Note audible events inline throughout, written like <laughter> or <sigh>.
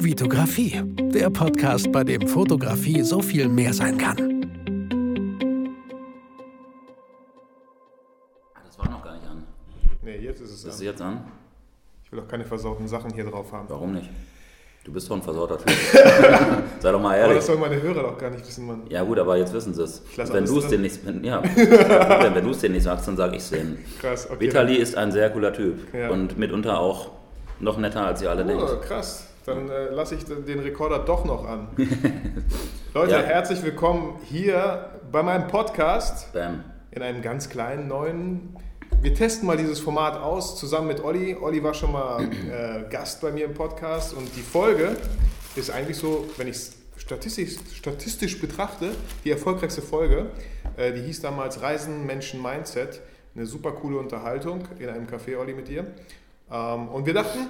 Vitografie, der Podcast, bei dem Fotografie so viel mehr sein kann. Das war noch gar nicht an. Nee, jetzt ist es Das ist an. jetzt an? Ich will auch keine versauten Sachen hier drauf haben. Warum nicht? Du bist doch ein versauter Typ. <laughs> Sei doch mal Aber ehrlich. das sollen meine Hörer doch gar nicht wissen, Mann. Ja gut, aber jetzt wissen sie es. Wenn du es nicht, wenn, ja, <laughs> wenn, wenn du es denen nicht sagst, dann sage ich es denen. Krass, okay. Vitali ist ein sehr cooler Typ Ja. und mitunter auch noch netter, als ihr alle denkt. Oh, krass. Dann äh, lasse ich den Rekorder doch noch an. <laughs> Leute, Ja. herzlich willkommen hier bei meinem Podcast Bam. in einem ganz kleinen neuen. Wir testen mal dieses Format aus zusammen mit Olli. Olli war schon mal <clears throat> äh, Gast bei mir im Podcast und die Folge ist eigentlich so, wenn ich es statistisch, statistisch betrachte, die erfolgreichste Folge. Äh, die hieß damals Reisen, Menschen, Mindset. Eine super coole Unterhaltung in einem Café, Olli, mit dir. Ähm, und wir dachten,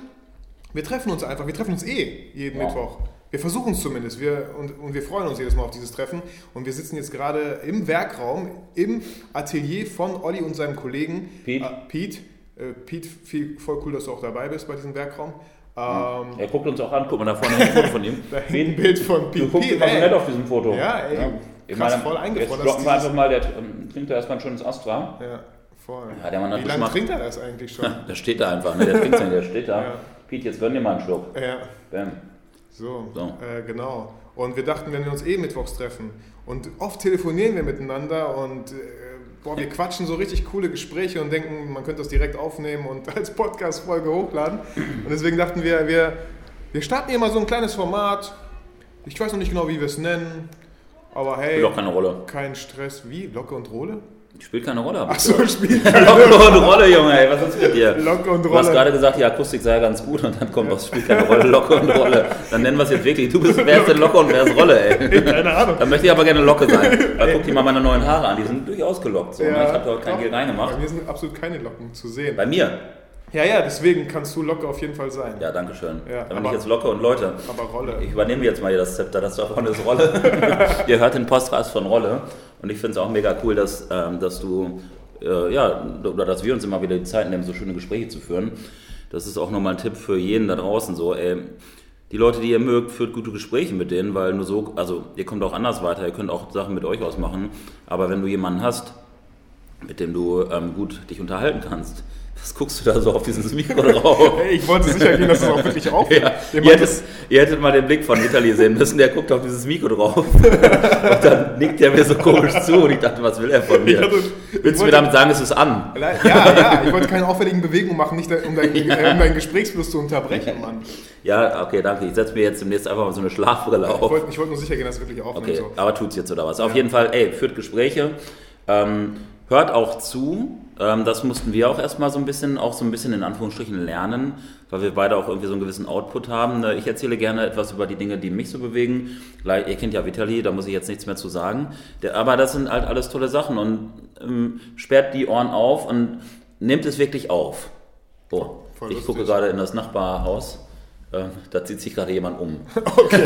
wir treffen uns einfach, wir treffen uns eh jeden Ja. Mittwoch. Wir versuchen es zumindest wir, und, und wir freuen uns jedes Mal auf dieses Treffen. Und wir sitzen jetzt gerade im Werkraum, im Atelier von Olli und seinem Kollegen Pete. Äh, Pete. Äh, Pete, viel, voll cool, dass du auch dabei bist bei diesem Werkraum. Ähm, Er guckt uns auch an. Guck mal, da vorne ein Foto von ihm. <laughs> ein Bild von Pete. Du guckst immer so nett auf diesem Foto. Ja, ey, Ich krass, meine, voll eingefroren, Jetzt droppen wir einfach mal, der ähm, trinkt da erstmal ein schönes Astra. Ja, voll. Ja, der Mann Wie lange trinkt er das eigentlich schon? <laughs> Da steht da einfach, ne? der trinkt nicht, der steht da. <laughs> Ja. Pete, jetzt gönn dir mal einen Schluck. ja. Bam. So, So. Äh, genau. Und wir dachten, wenn wir uns eh mittwochs treffen und oft telefonieren wir miteinander und äh, boah, wir quatschen so richtig coole Gespräche und denken, man könnte das direkt aufnehmen und <laughs> als Podcast-Folge hochladen. Und deswegen dachten wir, wir, wir starten hier mal so ein kleines Format. Ich weiß noch nicht genau, wie wir es nennen, aber hey, Spielt auch keine Rolle. kein Stress. Wie? Locke und Rolle? Spielt keine Rolle. ich Achso, spielt <laughs> Locke und Rolle, Junge, ey, was ist mit dir? Locke und Du hast Rolle. gerade gesagt, die Akustik sei ganz gut und dann kommt was, spielt keine Rolle, <laughs> Locke und Rolle. Dann nennen wir es jetzt wirklich, du bist, wer ist denn Locke und wer ist Rolle, ey? <laughs> Keine Ahnung. Dann möchte ich aber gerne Locke sein. Weil guck dir mal meine neuen Haare an, die sind durchaus gelockt. So, ne? Ich habe da heute kein doch. Gel reingemacht. Bei mir sind absolut keine Locken zu sehen. Bei mir? Ja, ja, deswegen kannst du Locke auf jeden Fall sein. Ja, danke schön. Ja, Dann bin ich jetzt Locke und Leute. Aber Rolle. Ich übernehme jetzt mal hier das Zepter, das da vorne ist Rolle. Ihr hört den Podcast von Rolle und ich finde es auch mega cool, dass, ähm, dass du, äh, ja, oder dass wir uns immer wieder die Zeit nehmen, so schöne Gespräche zu führen. Das ist auch nochmal ein Tipp für jeden da draußen, so, ey, die Leute, die ihr mögt, führt gute Gespräche mit denen, weil nur so, also ihr kommt auch anders weiter, ihr könnt auch Sachen mit euch ausmachen, aber wenn du jemanden hast, mit dem du ähm, gut dich unterhalten kannst, was guckst du da so auf dieses <laughs> Mikro drauf? Ich wollte sicher gehen, dass es auch wirklich <laughs> aufnimmt. Ja, Jemand ihr, hättet, ihr hättet mal den Blick von Vitali sehen müssen, der guckt auf dieses Mikro drauf. <laughs> Und dann nickt er mir so komisch zu und ich dachte, was will er von mir? Ja, Willst du mir damit sagen, es ist an? Ja, ja, ich wollte keine auffälligen Bewegungen machen, nicht um deinen, äh, um deinen Gesprächsfluss zu unterbrechen, Mann. Ja, okay, danke. Ich setze mir jetzt demnächst einfach mal so eine Schlafbrille auf. ich wollte nur sicher gehen, dass es wirklich aufnimmt. Okay, So. aber tut's jetzt oder was? Auf jeden Fall, ey, führt Gespräche. Ähm, hört auch zu. Ähm, das mussten wir auch erstmal so ein bisschen, auch so ein bisschen in Anführungsstrichen lernen, weil wir beide auch irgendwie so einen gewissen Output haben. Ne, Ich erzähle gerne etwas über die Dinge, die mich so bewegen. Ihr kennt ja Vitali, da muss ich jetzt nichts mehr zu sagen. Aber das sind halt alles tolle Sachen und ähm, sperrt die Ohren auf und nehmt es wirklich auf. Oh, Voll ich lustig. gucke gerade in das Nachbarhaus. Ähm, da zieht sich gerade jemand um. <laughs> Okay.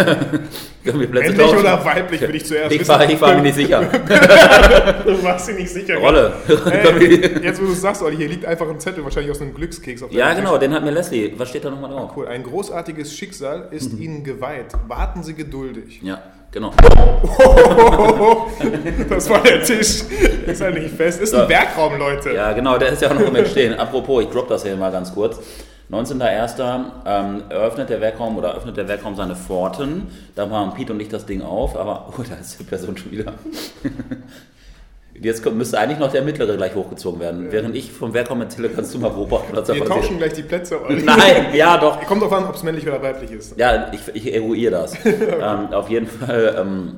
<laughs> Männlich tauschen? oder weiblich, würde ich zuerst Ich war, ich war mir nicht sicher. <laughs> Du warst dir nicht sicher. Rolle. Hey, jetzt, wo du es sagst, Olli, hier liegt einfach ein Zettel, wahrscheinlich aus einem Glückskeks auf ja, Tisch. genau, den hat mir Leslie. Was steht da nochmal drauf? Cool. Ein großartiges Schicksal ist Ihnen geweiht. Warten Sie geduldig. Ja, genau. Das war der Tisch. Ist ja nicht fest. Ist ein So. Werkraum, Leute. Ja, genau, der ist ja auch noch im Entstehen. Apropos, ich drop das hier mal ganz kurz. 19.01. Ähm, eröffnet der Werkraum oder öffnet der Werkraum seine Pforten. Da machen Pete und ich das Ding auf, aber <laughs> oh, da ist die Person schon wieder. <laughs> Jetzt müsste eigentlich noch der mittlere gleich hochgezogen werden. Während ich vom Werkraum erzähle, kannst du mal beobachten, was Wir tauschen gleich die Plätze, Olli. <laughs> Nein, ja doch. Kommt drauf an, ob es männlich oder weiblich ist. Ja, ich, ich eruiere das. ähm, auf jeden Fall ähm,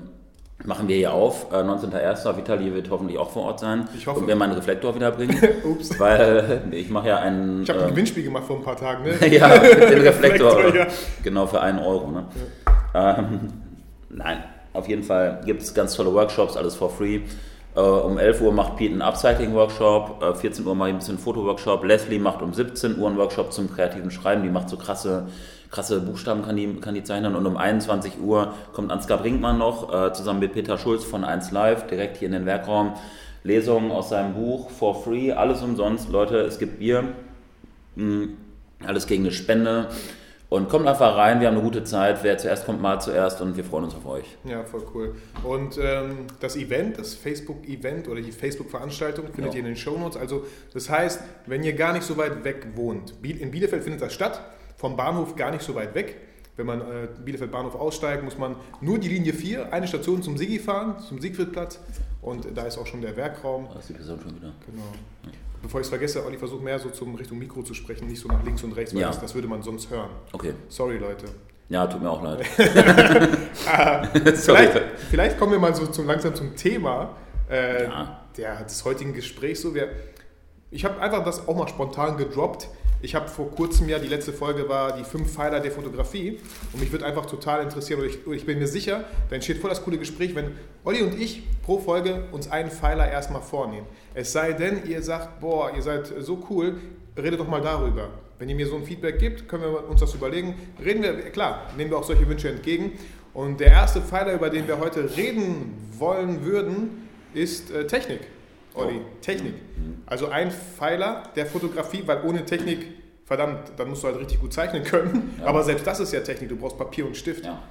machen wir hier auf. Äh, 19.01. Vitali wird hoffentlich auch vor Ort sein. Ich hoffe. Und mir meinen Reflektor wiederbringen. <laughs> Ups. weil äh, ich mache ja einen. Ich habe ein ähm, Gewinnspiel gemacht vor ein paar Tagen, ne? <laughs> ja, den <laughs> Reflektor. Reflektor, ja. Genau, für einen Euro. Ne? Ähm, nein, auf jeden Fall gibt es ganz tolle Workshops, alles for free. Äh, um 11 Uhr macht Pete einen Upcycling-Workshop, äh, 14 Uhr mache ich ein bisschen Foto-Workshop. Leslie macht um 17 Uhr einen Workshop zum kreativen Schreiben, die macht so krasse, krasse Buchstaben, kann die, kann die zeichnen. Und um 21 Uhr kommt Ansgar Brinkmann noch, äh, zusammen mit Peter Schulz von 1 Live, direkt hier in den Werkraum. Lesungen aus seinem Buch for free, alles umsonst. Leute, es gibt Bier, mh, alles gegen eine Spende. Und kommt einfach rein, wir haben eine gute Zeit. Wer zuerst kommt, mal zuerst und wir freuen uns auf euch. Ja, voll cool. Und ähm, das Event, das Facebook-Event oder die Facebook-Veranstaltung findet Ja. ihr in den Shownotes. Also das heißt, wenn ihr gar nicht so weit weg wohnt, in Bielefeld findet das statt, vom Bahnhof gar nicht so weit weg. Wenn man äh, Bielefeld Bahnhof aussteigt, muss man nur die Linie 4, eine Station zum Sigi fahren, zum Siegfriedplatz. Und da ist auch schon der Werkraum. Da ist die Person schon wieder. Genau. Bevor ich es vergesse, Olli, versuch mehr so zum Richtung Mikro zu sprechen, nicht so nach links und rechts, weil Ja. das, das würde man sonst hören. Okay. Sorry, Leute. Ja, tut mir auch leid. <laughs> <laughs> Sorry. Vielleicht, vielleicht kommen wir mal so zum, langsam zum Thema äh, Ja. der, des heutigen Gesprächs. So, wir, ich habe einfach das auch mal spontan gedroppt. Ich habe vor kurzem ja, die letzte Folge war die fünf Pfeiler der Fotografie und mich würde einfach total interessieren und ich, ich bin mir sicher, da entsteht voll das coole Gespräch, wenn Olli und ich pro Folge uns einen Pfeiler erstmal vornehmen. Es sei denn, ihr sagt, boah, ihr seid so cool, redet doch mal darüber. Wenn ihr mir so ein Feedback gibt, können wir uns das überlegen. Reden wir, klar, nehmen wir auch solche Wünsche entgegen. Und der erste Pfeiler, über den wir heute reden wollen würden, ist äh, Technik. Olli, Technik. Also ein Pfeiler der Fotografie, weil ohne Technik, verdammt, dann musst du halt richtig gut zeichnen können. Ja. Aber selbst das ist ja Technik, du brauchst Papier und Stift. Ja.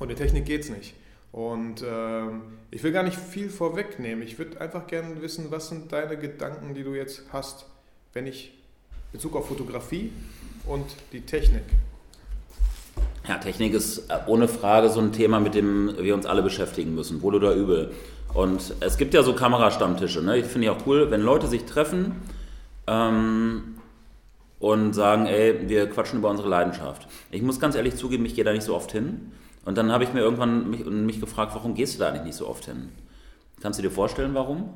Ohne Technik geht's nicht. Und ähm, ich will gar nicht viel vorwegnehmen. Ich würde einfach gerne wissen, was sind deine Gedanken, die du jetzt hast, wenn ich Bezug auf Fotografie und die Technik. Ja, Technik ist äh, ohne Frage so ein Thema, mit dem wir uns alle beschäftigen müssen, wohl oder übel. Und es gibt ja so Kamerastammtische, ne? Ich finde ja auch cool, wenn Leute sich treffen ähm, und sagen, ey, wir quatschen über unsere Leidenschaft. Ich muss ganz ehrlich zugeben, ich gehe da nicht so oft hin. Und dann habe ich mir irgendwann mich, mich gefragt, warum gehst du da eigentlich nicht so oft hin? Kannst du dir vorstellen, warum?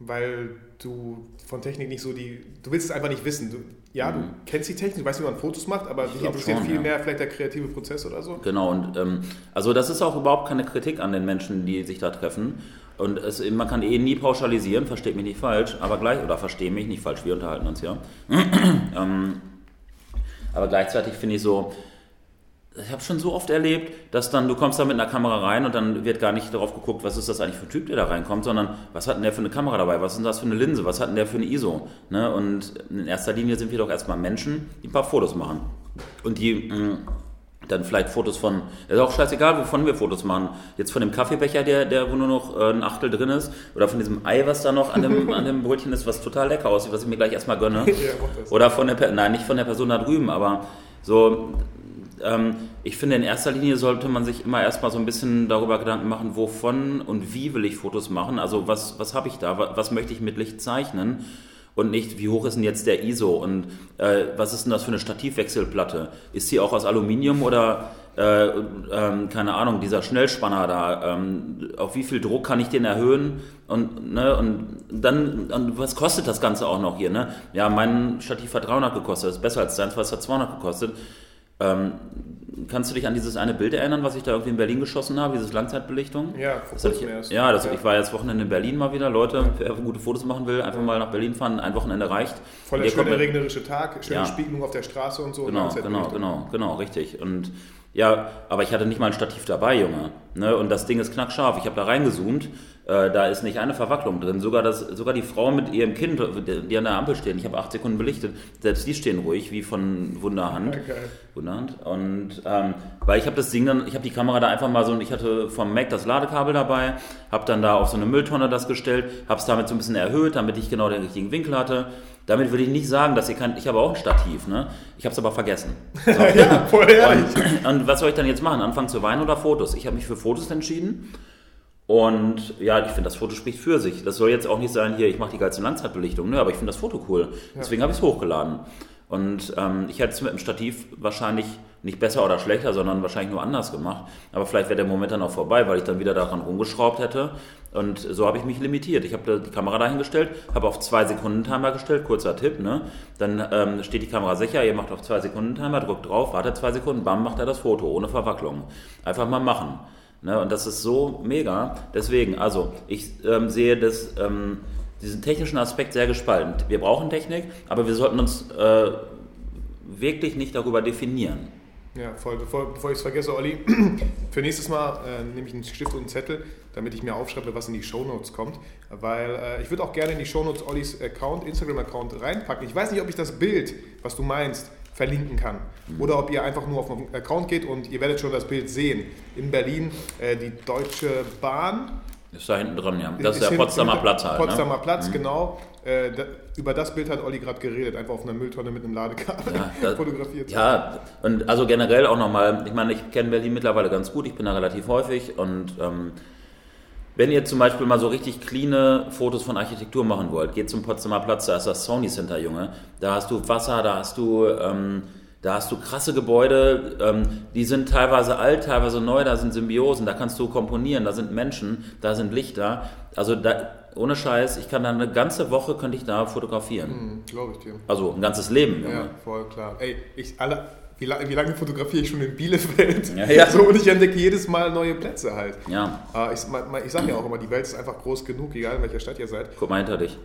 Weil du von Technik nicht so die. Du willst es einfach nicht wissen. Du, ja, du kennst die Technik, du weißt, wie man Fotos macht, aber dich interessiert schon, viel ja. mehr vielleicht der kreative Prozess oder so. Genau, und ähm, also das ist auch überhaupt keine Kritik an den Menschen, die sich da treffen. Und es, man kann eh nie pauschalisieren, versteht mich nicht falsch, aber gleich, oder verstehe mich nicht falsch, wir unterhalten uns ja. <clears throat> ähm, aber gleichzeitig finde ich so, ich habe schon so oft erlebt, dass dann du kommst da mit einer Kamera rein und dann wird gar nicht darauf geguckt, was ist das eigentlich für ein Typ, der da reinkommt, sondern was hat denn der für eine Kamera dabei, was ist denn das für eine Linse, was hat denn der für eine ISO. Ne? Und in erster Linie sind wir doch erstmal Menschen, die ein paar Fotos machen. Und die mh, dann vielleicht Fotos von, ist auch scheißegal, wovon wir Fotos machen. Jetzt von dem Kaffeebecher, der, der wo nur noch äh, ein Achtel drin ist, oder von diesem Ei, was da noch an dem, an dem Brötchen ist, was total lecker aussieht, was ich mir gleich erstmal gönne. <laughs> Oder von der, nein, nicht von der Person da drüben, aber so, ich finde, in erster Linie sollte man sich immer erstmal so ein bisschen darüber Gedanken machen, wovon und wie will ich Fotos machen. Also was, was habe ich da, was, was möchte ich mit Licht zeichnen und nicht, wie hoch ist denn jetzt der ISO und äh, was ist denn das für eine Stativwechselplatte? Ist die auch aus Aluminium oder äh, ähm, keine Ahnung, dieser Schnellspanner da, ähm, auf wie viel Druck kann ich den erhöhen und, ne, und dann, und was kostet das Ganze auch noch hier, ne? Ja, mein Stativ hat 300 gekostet, das ist besser als deins, es hat 200 gekostet. Ähm, kannst du dich an dieses eine Bild erinnern, was ich da irgendwie in Berlin geschossen habe, dieses Langzeitbelichtung? Ja, vor kurzem erst. ja, das, Ja. ich war jetzt Wochenende in Berlin mal wieder. Leute, wer gute Fotos machen will, einfach mal nach Berlin fahren, ein Wochenende reicht. Voll der schöne regnerische Tag, schöne Ja. Spiegelung auf der Straße und so. Genau, Langzeitbelichtung. genau, genau, genau, richtig. Und ja, aber ich hatte nicht mal ein Stativ dabei, Junge. Ne? Und das Ding ist knackscharf. Ich habe da reingezoomt. Äh, da ist nicht eine Verwacklung drin. Sogar, das, sogar die Frau mit ihrem Kind, die an der Ampel stehen, ich habe acht Sekunden belichtet, selbst die stehen ruhig, wie von Wunderhand. Geil. Wunderhand. Und ähm, weil ich habe das Ding dann, ich habe die Kamera da einfach mal so, und ich hatte vom Mac das Ladekabel dabei, habe dann da auf so eine Mülltonne das gestellt, habe es damit so ein bisschen erhöht, damit ich genau den richtigen Winkel hatte. Damit will ich nicht sagen, dass ihr kann, ich habe auch ein Stativ, ne? Ich habe es aber vergessen. <laughs> ja, voll ehrlich. Und, und was soll ich dann jetzt machen? Anfangen zu weinen oder Fotos? Ich habe mich für Fotos entschieden. Und ja, ich finde, das Foto spricht für sich. Das soll jetzt auch nicht sein, hier, ich mache die geilste Langzeitbelichtung. Ne, aber ich finde das Foto cool. Deswegen habe ich es hochgeladen. Und ähm, ich hätte es mit dem Stativ wahrscheinlich nicht besser oder schlechter, sondern wahrscheinlich nur anders gemacht. Aber vielleicht wäre der Moment dann auch vorbei, weil ich dann wieder daran rumgeschraubt hätte. Und so habe ich mich limitiert. Ich habe die Kamera dahingestellt, habe auf 2 Sekunden Timer gestellt, kurzer Tipp. Ne? Dann ähm, steht die Kamera sicher, ihr macht auf 2 Sekunden Timer, drückt drauf, wartet 2 Sekunden, bam, macht er das Foto, ohne Verwacklung. Einfach mal machen. Ne? Und das ist so mega. Deswegen, also ich ähm, sehe das, ähm, diesen technischen Aspekt sehr gespalten. Wir brauchen Technik, aber wir sollten uns äh, wirklich nicht darüber definieren. Ja, voll. Bevor, bevor ich es vergesse, Olli, <clears throat> für nächstes Mal äh, nehme ich einen Stift und einen Zettel, damit ich mir aufschreibe, was in die Shownotes kommt. Weil äh, ich würde auch gerne in die Shownotes Ollis Account, Instagram-Account reinpacken. Ich weiß nicht, ob ich das Bild, was du meinst, verlinken kann. Oder ob ihr einfach nur auf den Account geht und ihr werdet schon das Bild sehen. In Berlin äh, die Deutsche Bahn. Ist da hinten dran, ja. Das ist, Ist der Potsdamer Platz halt. Potsdamer ne? Platz, genau. Äh, da, über das Bild hat Olli gerade geredet, einfach auf einer Mülltonne mit einem Ladekabel Ja, das, <laughs> fotografiert. ja, und also generell auch nochmal, ich meine, ich kenne Berlin mittlerweile ganz gut, ich bin da relativ häufig und ähm, wenn ihr zum Beispiel mal so richtig cleane Fotos von Architektur machen wollt, geht zum Potsdamer Platz, da ist das Sony Center, Junge. Da hast du Wasser, da hast du, ähm, da hast du krasse Gebäude, ähm, die sind teilweise alt, teilweise neu, da sind Symbiosen, da kannst du komponieren, da sind Menschen, da sind Lichter. Also da, ohne Scheiß, ich kann da eine ganze Woche, könnte ich da fotografieren. Hm, Glaube ich dir. Also ein ganzes Leben, Junge. Ja, voll klar. Ey, ich alle, wie, la- wie lange fotografiere ich schon in Bielefeld? Ja, ja. <laughs> So, und ich entdecke jedes Mal neue Plätze halt. Ja, Äh, ich ich sage ja auch immer, die Welt ist einfach groß genug, egal in welcher Stadt ihr seid. guck mal hinter dich.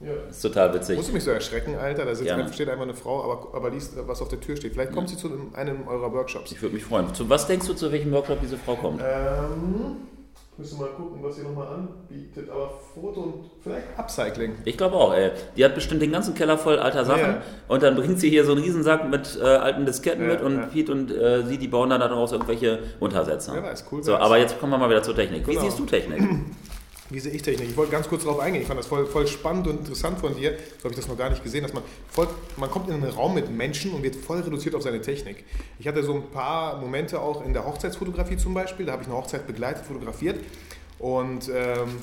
Ja. ist total witzig. Musst du mich so erschrecken, Alter? Da sitzt steht einfach eine Frau, aber, aber liest, was auf der Tür steht. Vielleicht kommt sie zu einem, einem eurer Workshops. Ich würde mich freuen. Zu was denkst du, zu welchem Workshop diese Frau kommt? Ähm, müssen wir mal gucken, was sie nochmal anbietet. Aber Foto und vielleicht Upcycling. Ich glaube auch, ey. Die hat bestimmt den ganzen Keller voll alter Sachen Ja. und dann bringt sie hier so einen Riesensack mit äh, alten Disketten Ja, mit und ja. Pete und äh, sie, die bauen dann daraus irgendwelche Untersetzer. Wer weiß, cool So, aber jetzt kommen wir mal wieder zur Technik. Wie Genau. siehst du Technik? <clears throat> Wie sehe ich Technik? Ich wollte ganz kurz darauf eingehen. Ich fand das voll, voll spannend und interessant von dir. So habe ich das noch gar nicht gesehen, dass man voll, man kommt in einen Raum mit Menschen und wird voll reduziert auf seine Technik. Ich hatte so ein paar Momente auch in der Hochzeitsfotografie zum Beispiel. Da habe ich eine Hochzeit begleitet, fotografiert und ähm,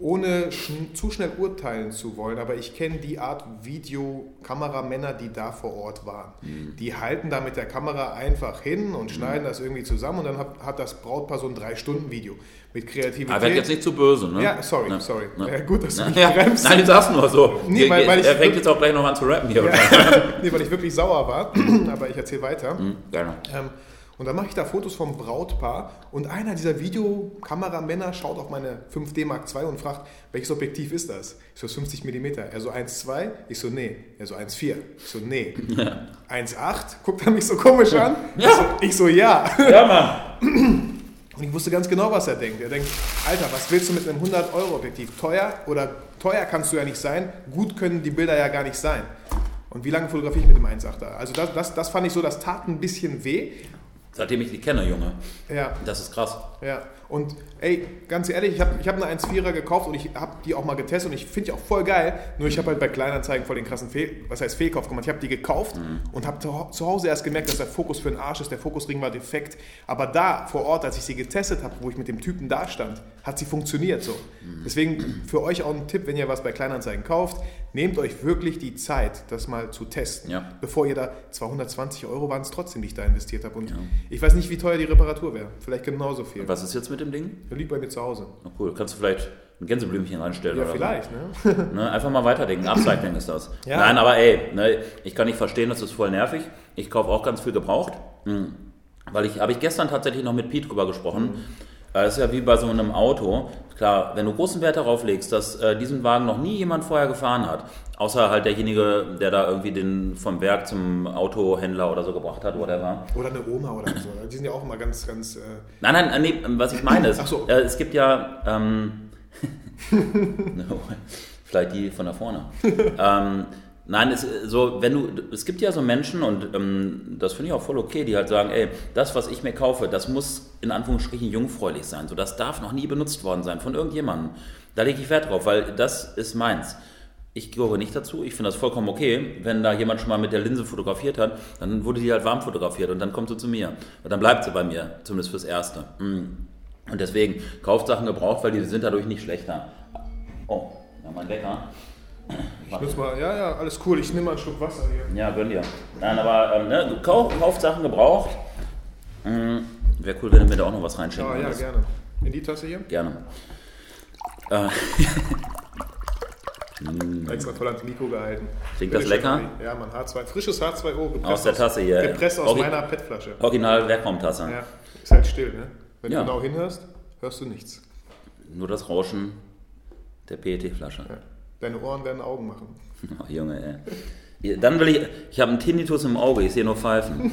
ohne schn zu schnell urteilen zu wollen, aber ich kenne die Art Videokameramänner, die da vor Ort waren. Die halten da mit der Kamera einfach hin und schneiden das irgendwie zusammen und dann hat, hat das Brautpaar so ein 3-Stunden-Video mit Kreativität. Aber werd jetzt nicht zu böse, ne? Ja, sorry, Ne? sorry. Ne? Ja, gut, dass du Ne? mich Ja. bremst. Nein, du sagst nur so. Nee, weil- weil ich- er fängt jetzt auch gleich noch an zu rappen hier. Ja, <laughs> nee, weil ich wirklich sauer war, aber ich erzähle weiter. Hm, gerne. Ähm, und dann mache ich da Fotos vom Brautpaar und einer dieser Videokameramänner schaut auf meine 5D Mark II und fragt, welches Objektiv ist das? Ich so 50 mm. Er so 1,2? Ich so nee. Er so 1,4. Ich so nee. 1,8? Guckt er mich so komisch an? Ja. Ich, so, ich so ja. Ja, Mann. <clears throat> Und ich wusste ganz genau, was er denkt. Er denkt, Alter, was willst du mit einem 100-Euro-Objektiv? Teuer oder teuer kannst du ja nicht sein, gut können die Bilder ja gar nicht sein. Und wie lange fotografiere ich mit dem 1,8er? Also das, das, das fand ich so, das tat ein bisschen weh. Seitdem ich die kenne, Junge. Ja, Das ist krass. Ja. Und ey, ganz ehrlich, ich habe ich hab eine 1,4er gekauft und ich habe die auch mal getestet und ich finde die auch voll geil. Nur ich habe halt bei Kleinanzeigen voll den krassen Fehl, was heißt Fehlkauf gemacht. Ich habe die gekauft und habe zu, zu Hause erst gemerkt, dass der Fokus für den Arsch ist. Der Fokusring war defekt. Aber da vor Ort, als ich sie getestet habe, wo ich mit dem Typen da stand, hat sie funktioniert so. Deswegen für euch auch ein Tipp, wenn ihr was bei Kleinanzeigen kauft, nehmt euch wirklich die Zeit, das mal zu testen. Ja. Bevor ihr da 220 Euro waren es trotzdem, die ich da investiert habe. Und ich weiß nicht, wie teuer die Reparatur wäre. Vielleicht genauso viel. Was ist jetzt mit dem Ding? Der liegt bei mir zu Hause. Na cool. Kannst du vielleicht ein Gänseblümchen reinstellen Ja, oder vielleicht, ne? so? <laughs> Ne? Einfach mal weiterdenken. Upcycling ist das. Ja. Nein, aber ey, ne, ich kann nicht verstehen, das ist voll nervig. Ich kaufe auch ganz viel gebraucht. Mhm. Weil ich, habe ich gestern tatsächlich noch mit Pete drüber gesprochen. Äh, Das ist ja wie bei so einem Auto. Klar, wenn du großen Wert darauf legst, dass äh, diesen Wagen noch nie jemand vorher gefahren hat, außer halt derjenige, der da irgendwie den vom Werk zum Autohändler oder so gebracht hat, whatever. Oder eine Oma oder so. Die sind ja auch immer ganz, ganz. Äh, Nein, nein, äh, nee, was ich meine ist, so. äh, es gibt ja, ähm, <laughs> no, vielleicht die von da vorne. <laughs> ähm, nein, es, so, wenn du, es gibt ja so Menschen und ähm, das finde ich auch voll okay, die halt sagen, ey, das, was ich mir kaufe, das muss in Anführungsstrichen jungfräulich sein. So, das darf noch nie benutzt worden sein von irgendjemandem. Da lege ich Wert drauf, weil das ist meins. Ich gehöre nicht dazu. Ich finde das vollkommen okay. Wenn da jemand schon mal mit der Linse fotografiert hat, dann wurde die halt warm fotografiert und dann kommt sie zu mir. Und dann bleibt sie bei mir, zumindest fürs Erste. Mm. Und deswegen, kauft Sachen gebraucht, weil die sind dadurch nicht schlechter. Oh, ja, mein Wecker. Ich muss mal, ja, ja, alles cool. Ich nehme mal einen Schluck Wasser hier. Ja, gönn dir. Nein, aber ähm, ne, kauf, kauft Sachen gebraucht. Mm, Wäre cool, wenn du mir da auch noch was reinschenken Ja, ja, würdest. gerne. In die Tasse hier? Gerne. Äh, <laughs> Extra toll ans Mikro gehalten. Klingt das lecker? Ja, man, H2, frisches H2O. Gepresst Aus der Tasse hier. Gepresst aus Orgi- meiner PET-Flasche. Original Werkraumtasse. Ja, ist halt still, ne? Wenn Ja. du genau hinhörst, hörst du nichts. Nur das Rauschen der PET-Flasche. Ja. Deine Ohren werden Augen machen. <laughs> Oh, Junge, ey. Dann will ich, ich habe einen Tinnitus im Auge, ich sehe nur Pfeifen. <laughs>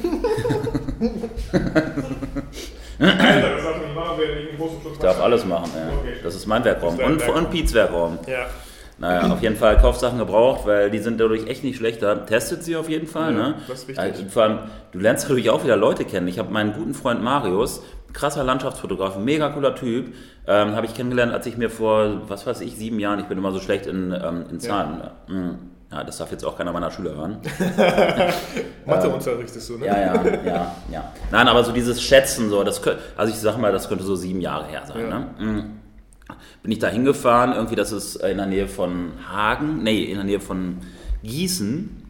Alter, das darf man nicht machen, wenn ich einen großen Schluck Ich darf alles machen, ey. Okay. Das ist mein Werkraum. Ist Und, Werkraum. und Piets Werkraum. Ja. Naja, auf jeden Fall kauft Sachen gebraucht, weil die sind dadurch echt nicht schlechter. Testet sie auf jeden Fall. Ja, ne? das ist wichtig. Also, vor allem, du lernst natürlich auch wieder Leute kennen. Ich habe meinen guten Freund Marius, krasser Landschaftsfotograf, mega cooler Typ, ähm, habe ich kennengelernt, als ich mir vor, was weiß ich, sieben Jahren, ich bin immer so schlecht in, ähm, in Zahlen. Ja. ja, das darf jetzt auch keiner meiner Schüler hören. <laughs> Matheunterricht ist so, ne? Ja, ja, ja, ja. Nein, aber so dieses Schätzen, so, das könnt, also ich sag mal, das könnte so sieben Jahre her sein. Ja. Ne? Mhm. Bin ich da hingefahren, irgendwie, das ist in der Nähe von Hagen, nee, in der Nähe von Gießen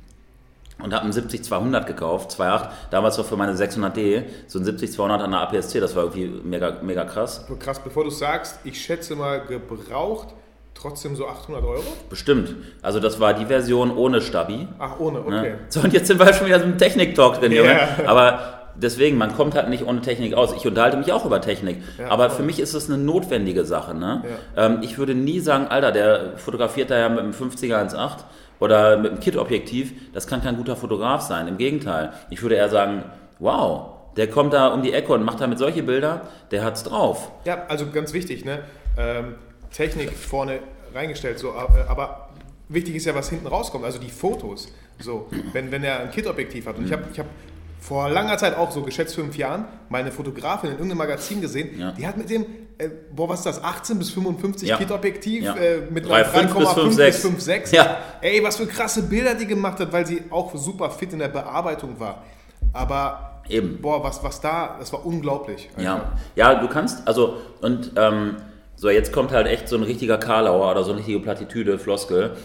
und habe einen 70-200 gekauft, 2.8, damals noch für meine 600D, so ein 70-200 an der APS-C, das war irgendwie mega, mega krass. Krass, bevor du sagst, ich schätze mal gebraucht, trotzdem so 800 Euro? Bestimmt. Also das war die Version ohne Stabi. Ach, ohne, okay. Ne? So, und jetzt sind wir schon wieder so im Technik-Talk drin, Ja. Junge. Aber deswegen, man kommt halt nicht ohne Technik aus. Ich unterhalte mich auch über Technik. Ja, aber voll. für mich ist es eine notwendige Sache. Ne? Ähm, ich würde nie sagen, Alter, der fotografiert da ja mit einem 50er 1.8 oder mit einem Kit-Objektiv. Das kann kein guter Fotograf sein. Im Gegenteil. Ich würde eher sagen, wow, der kommt da um die Ecke und macht damit solche Bilder, der hat's drauf. Ja, also ganz wichtig, ne? Ähm, Technik vorne reingestellt, so, äh, aber wichtig ist ja, was hinten rauskommt, also die Fotos. So, wenn, wenn er ein Kit-Objektiv hat. Und ich habe ich hab vor langer Zeit auch so geschätzt fünf Jahren meine Fotografin in irgendeinem Magazin gesehen, Ja. die hat mit dem, äh, boah, was ist das, 18 bis 55 Ja. Kit-Objektiv Ja. äh, mit einer 3,5 bis 3,5 bis 5,6. Ja. Ey, was für krasse Bilder die gemacht hat, weil sie auch super fit in der Bearbeitung war. Aber, Eben. boah, was, was da, das war unglaublich. Ja, ja, du kannst, also, und ähm, so, jetzt kommt halt echt so ein richtiger Karlauer oder so eine richtige Plattitüde, Floskel.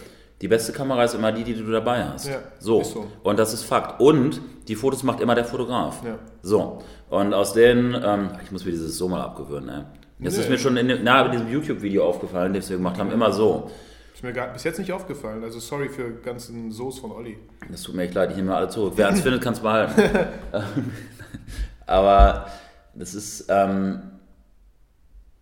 Die beste Kamera ist immer die, die du dabei hast. Ja, so. so. Und das ist Fakt. Und die Fotos macht immer der Fotograf. Ja. So. Und aus den, ähm, ich muss mir dieses so mal abgewöhnen, ey. Das Nee. ist mir schon in, dem- na, in diesem YouTube-Video aufgefallen, das wir gemacht haben, immer so. Ist mir gar, bis jetzt nicht aufgefallen. Also sorry für ganzen Soße von Olli. Das tut mir echt leid, ich nehme alle zurück. Wer es findet, kann es behalten. <laughs> <laughs> Aber das ist, ähm,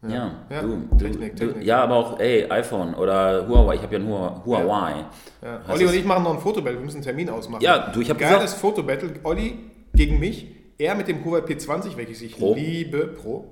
ja, Ja, du, Technik, du, Technik. ja, aber auch, ey, iPhone oder Huawei, ich habe ja ein Hua- Huawei. Ja. Das Olli und ich machen noch ein Fotobattle. Wir müssen einen Termin ausmachen. Ja, du, ich hab Geiles gesagt- Fotobattle. Olli gegen mich. Er mit dem Huawei P20, welches ich Pro. liebe, Pro.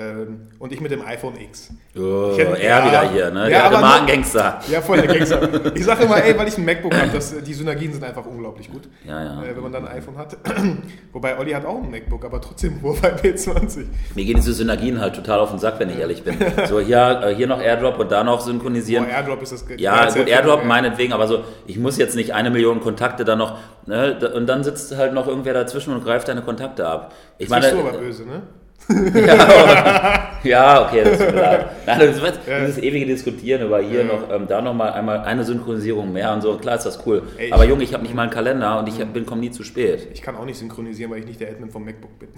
Ähm, und ich mit dem iPhone X. Oh, Ich hätte- er ja. wieder hier, ne? Ja, Der aber Markengangster. Ja, voll der Gangster. <laughs> Ich sage immer, ey, weil ich ein MacBook habe, das, die Synergien sind einfach unglaublich gut. Ja, ja. Äh, wenn man dann ein iPhone hat. <clears throat> Wobei Olli hat auch ein MacBook, aber trotzdem <laughs> Huawei P20. Mir gehen diese Synergien halt total auf den Sack, wenn ich ehrlich bin. So, hier, äh, hier noch Airdrop und da noch synchronisieren. Boah, Airdrop ist das Ja, gut, Airdrop meinetwegen, aber so, ich muss jetzt nicht eine Million Kontakte da noch, ne, und dann sitzt halt noch irgendwer dazwischen und greift deine Kontakte ab. Ich Jetzt meine, bist du aber böse, ne? <laughs> ja, okay, das mir leid. Nein, das ist Ja. dieses ewige Diskutieren über hier Ja. noch, ähm, da noch mal einmal eine Synchronisierung mehr und so, klar ist das cool. Ey, aber Junge, ich habe nicht mal einen Kalender und ich bin, komme nie zu spät. Ich kann auch nicht synchronisieren, weil ich nicht der Admin vom MacBook bin.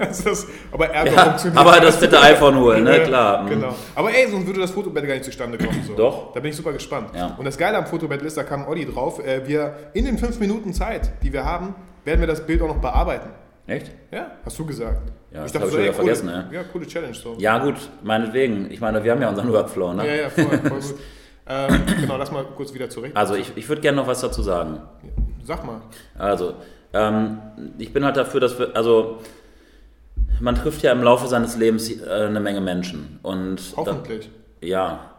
also <laughs> das, aber Ja, funktioniert. aber das <laughs> bitte iPhone holen, ne, klar. mhm. Genau. Aber ey, sonst würde das Fotobattle gar nicht zustande kommen. So. Doch. Da bin ich super gespannt. Ja. Und das Geile am Fotobattle ist, da kam Olli drauf, äh, wir in den fünf Minuten Zeit, die wir haben, werden wir das Bild auch noch bearbeiten. Echt? Ja, hast du gesagt. Ja, das hab ich schon wieder coole, vergessen, ne? Ja, coole Challenge. So. Ja, gut, meinetwegen. Ich meine, wir haben ja unseren Workflow, ne? ja, ja, voll, voll <laughs> gut. ähm, genau, lass mal kurz wieder zurecht. Also, ich, ich würde gerne noch was dazu sagen. Sag mal. Also, ähm, ich bin halt dafür, dass wir, also, man trifft ja im Laufe seines Lebens äh, eine Menge Menschen. Und Hoffentlich. Da, ja.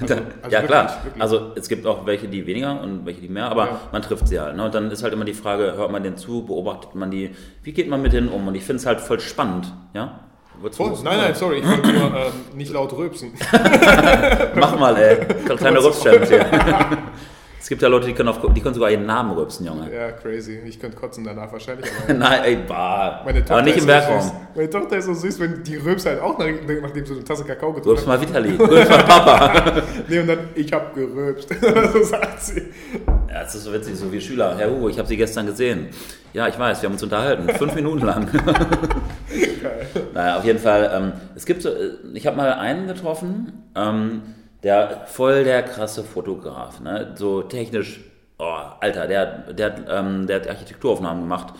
Also- ja, also klar. wirklich, wirklich. Also, es gibt auch welche, die weniger und welche, die mehr, aber Ja. man trifft sie halt. Ne? Und dann ist halt immer die Frage, hört man denen zu, beobachtet man die, wie geht man mit denen um? Und ich finde es halt voll spannend, ja? Was Nein, nein, sorry, ich <laughs> wollte nur ähm, nicht laut rülpsen. Mach mal, ey. <laughs> Kleine Rübs-Challenge hier. <laughs> Es gibt ja Leute, die können, auf, die können sogar ihren Namen rübsen, Junge. Ja, crazy. Ich könnte kotzen danach wahrscheinlich. Aber <laughs> Nein, ey, bah. meine Tochter Aber nicht im so Werkraum. süß. Meine Tochter ist so süß, wenn die rülpst halt auch, nach, nachdem sie eine Tasse Kakao getrunken hat. mal Vitali. <laughs> Rübs mal Papa. <laughs> Nee, und dann, ich hab gerülpst. so sagt sie. Ja, das ist so witzig, so wie Schüler. Herr Hugo, ich habe Sie gestern gesehen. Ja, ich weiß, wir haben uns unterhalten. Fünf Minuten lang. naja, auf jeden Fall. Ähm, es gibt so, äh, ich habe mal einen getroffen, ähm, der voll der krasse Fotograf, ne? so technisch, oh, Alter, der, der, hat, ähm, der hat Architekturaufnahmen gemacht.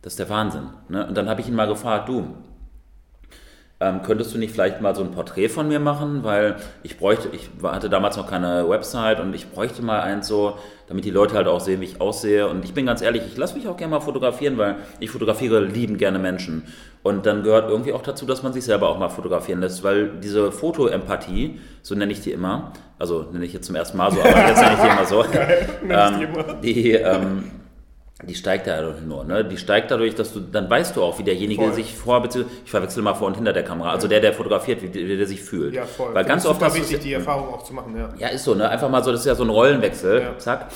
Das ist der Wahnsinn. Ne? Und dann habe ich ihn mal gefragt, du, ähm, könntest du nicht vielleicht mal so ein Porträt von mir machen, weil ich bräuchte, ich hatte damals noch keine Website und ich bräuchte mal eins so, damit die Leute halt auch sehen, wie ich aussehe. Und ich bin ganz ehrlich, ich lasse mich auch gerne mal fotografieren, weil ich fotografiere lieben gerne Menschen. Und dann gehört irgendwie auch dazu, dass man sich selber auch mal fotografieren lässt, weil diese Fotoempathie, so nenne ich die immer, also nenne ich jetzt zum ersten Mal so, aber jetzt nenne ich die immer so, <laughs> ähm, die, ähm, die steigt dadurch nur, ne? Die steigt dadurch, dass du, dann weißt du auch, wie derjenige Voll. sich vor, beziehungsweise, ich verwechsel mal vor und hinter der Kamera, also der, der fotografiert, wie, wie der sich fühlt. Ja, voll. Weil ganz oft super hast wichtig, die Erfahrung auch zu machen, ja. ja, ist so, ne? Einfach mal so, das ist ja so ein Rollenwechsel, Ja. zack.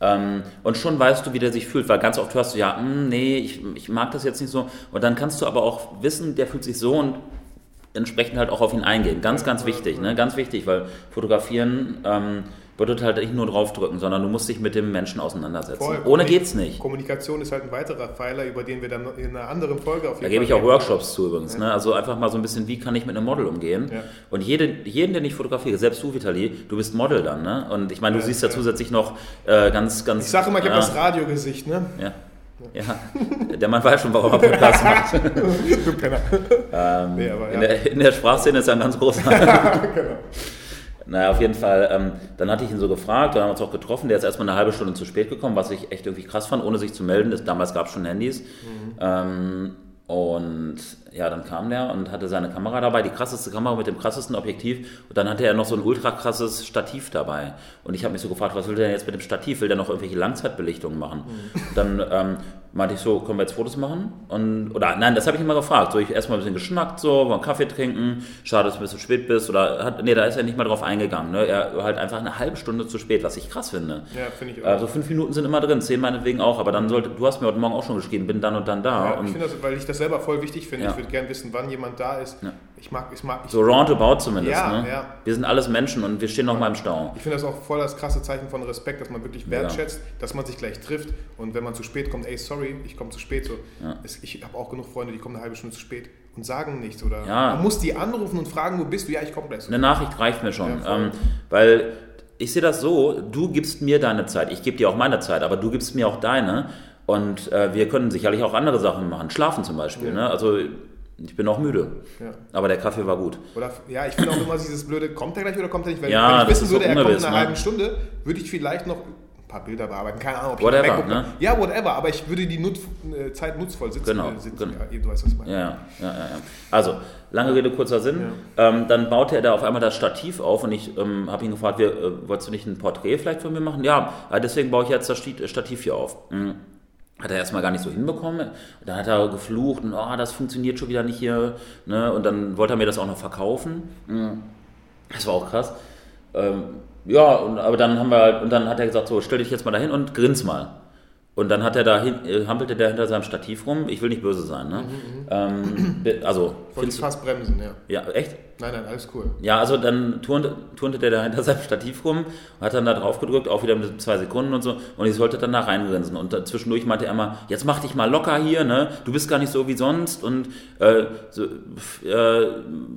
Ähm, und schon weißt du, wie der sich fühlt, weil ganz oft hörst du ja, "Hm, nee, ich, ich mag das jetzt nicht so. Und dann kannst du aber auch wissen, der fühlt sich so und entsprechend halt auch auf ihn eingehen. Ganz, ganz wichtig, ne? Ganz wichtig, weil fotografieren ähm, bedeutet halt nicht nur draufdrücken, sondern du musst dich mit dem Menschen auseinandersetzen. Voll. Ohne geht's nicht. Kommunikation ist halt ein weiterer Pfeiler, über den wir dann in einer anderen Folge auf jeden Da gebe ich Fall auch. Workshops zu übrigens. Ne? Also einfach mal so ein bisschen, wie kann ich mit einem Model umgehen. Ja. Und jede, jeden, den ich fotografiere, selbst du, Vitali, du bist Model dann. Ne? Und ich meine, du Ja, siehst ja, ja. zusätzlich noch äh, ganz, ganz... Ich sage immer, ich habe ja, das Radiogesicht, ne? Ja. ja, der Mann weiß schon, warum er Podcast macht. <laughs> Du Penner. Ähm, Nee, aber in, ja. der, in der Sprachszene ist er ein ganz großer. <laughs> genau. Naja, auf jeden Fall, ähm, dann hatte ich ihn so gefragt, dann haben wir uns auch getroffen. Der ist erstmal eine halbe Stunde zu spät gekommen, was ich echt irgendwie krass fand, ohne sich zu melden. Das, damals gab es schon Handys. Ähm, und ja, dann kam der und hatte seine Kamera dabei, die krasseste Kamera mit dem krassesten Objektiv. Und dann hatte er noch so ein ultra krasses Stativ dabei. Und ich habe mich so gefragt, was will der denn jetzt mit dem Stativ? Will der noch irgendwelche Langzeitbelichtungen machen? Und dann ähm, meinte ich so, können wir jetzt Fotos machen? Und, oder nein, das habe ich immer gefragt. So, ich erstmal ein bisschen geschnackt, so, wollen einen Kaffee trinken, schade, dass du ein bisschen spät bist. Oder hat, nee, da ist er nicht mal drauf eingegangen. Ne? Er halt einfach eine halbe Stunde zu spät, was ich krass finde. Ja, finde ich auch. Also fünf Minuten sind immer drin, zehn meinetwegen auch, aber dann sollte, du hast mir heute Morgen auch schon geschrieben, bin dann und dann da. Ja, ich und finde das, weil ich das selber voll wichtig finde. Ja. Ich würde gerne wissen, wann jemand da ist. Ja. Ich mag, ich mag, ich, so roundabout zumindest. Ja, ne? ja. Wir sind alles Menschen und wir stehen noch mal im Stau. ich finde das auch voll das krasse Zeichen von Respekt, dass man wirklich wertschätzt, dass man sich gleich trifft und wenn man zu spät kommt, ey, sorry, ich komme zu spät. So. Es, ich habe auch genug Freunde, die kommen eine halbe Stunde zu spät und sagen nichts. Oder Ja. man muss die anrufen und fragen, wo bist du? Ja, ich komme gleich. So. Eine Nachricht reicht mir schon. Ja, ähm, weil ich sehe das so, du gibst mir deine Zeit, ich gebe dir auch meine Zeit, aber du gibst mir auch deine. Und äh, wir können sicherlich auch andere Sachen machen, schlafen zum Beispiel. Ja. Ne? Also ich bin auch müde, Ja. aber der Kaffee war gut. Oder, ja, ich finde auch immer dieses blöde, kommt er gleich oder kommt er nicht? Weil Ja, wenn ich wissen würde, er kommt in einer ne? halben Stunde, würde ich vielleicht noch ein paar Bilder bearbeiten. Keine Ahnung, ob ich Whatever, MacBook- ne? Ja, whatever, aber ich würde die Nutz, äh, Zeit nutzvoll sitzen. Genau, äh, sitzen. genau. Ja, du weißt, was ich meine. Ja, ja, ja, ja. ja. Also, lange Rede, kurzer Sinn. Ähm, dann baute er da auf einmal das Stativ auf und ich ähm, habe ihn gefragt, wir, äh, wolltest du nicht ein Porträt vielleicht von mir machen? Ja, äh, deswegen baue ich jetzt das Sti- Stativ hier auf. Mhm. Hat er erstmal gar nicht so hinbekommen. Dann hat er geflucht und oh, das funktioniert schon wieder nicht hier. Ne? Und dann wollte er mir das auch noch verkaufen. Mhm. Das war auch krass. Ähm, ja, und, aber dann haben wir halt, und dann hat er gesagt, so, stell dich jetzt mal dahin und grins mal. Und dann hat er da hin, äh, hampelte der hinter seinem Stativ rum. Ich will nicht böse sein, ne? Ähm, <clears throat> bi- also, Wollte fast bremsen, ja. ja, echt? Nein, nein, alles cool. Ja, also dann turnte, turnte der da hinter seinem Stativ rum, hat dann da drauf gedrückt, auch wieder mit zwei Sekunden und so, und ich sollte dann da reingrinsen. Und zwischendurch meinte er immer, jetzt mach dich mal locker hier, ne? Du bist gar nicht so wie sonst und äh, so, äh,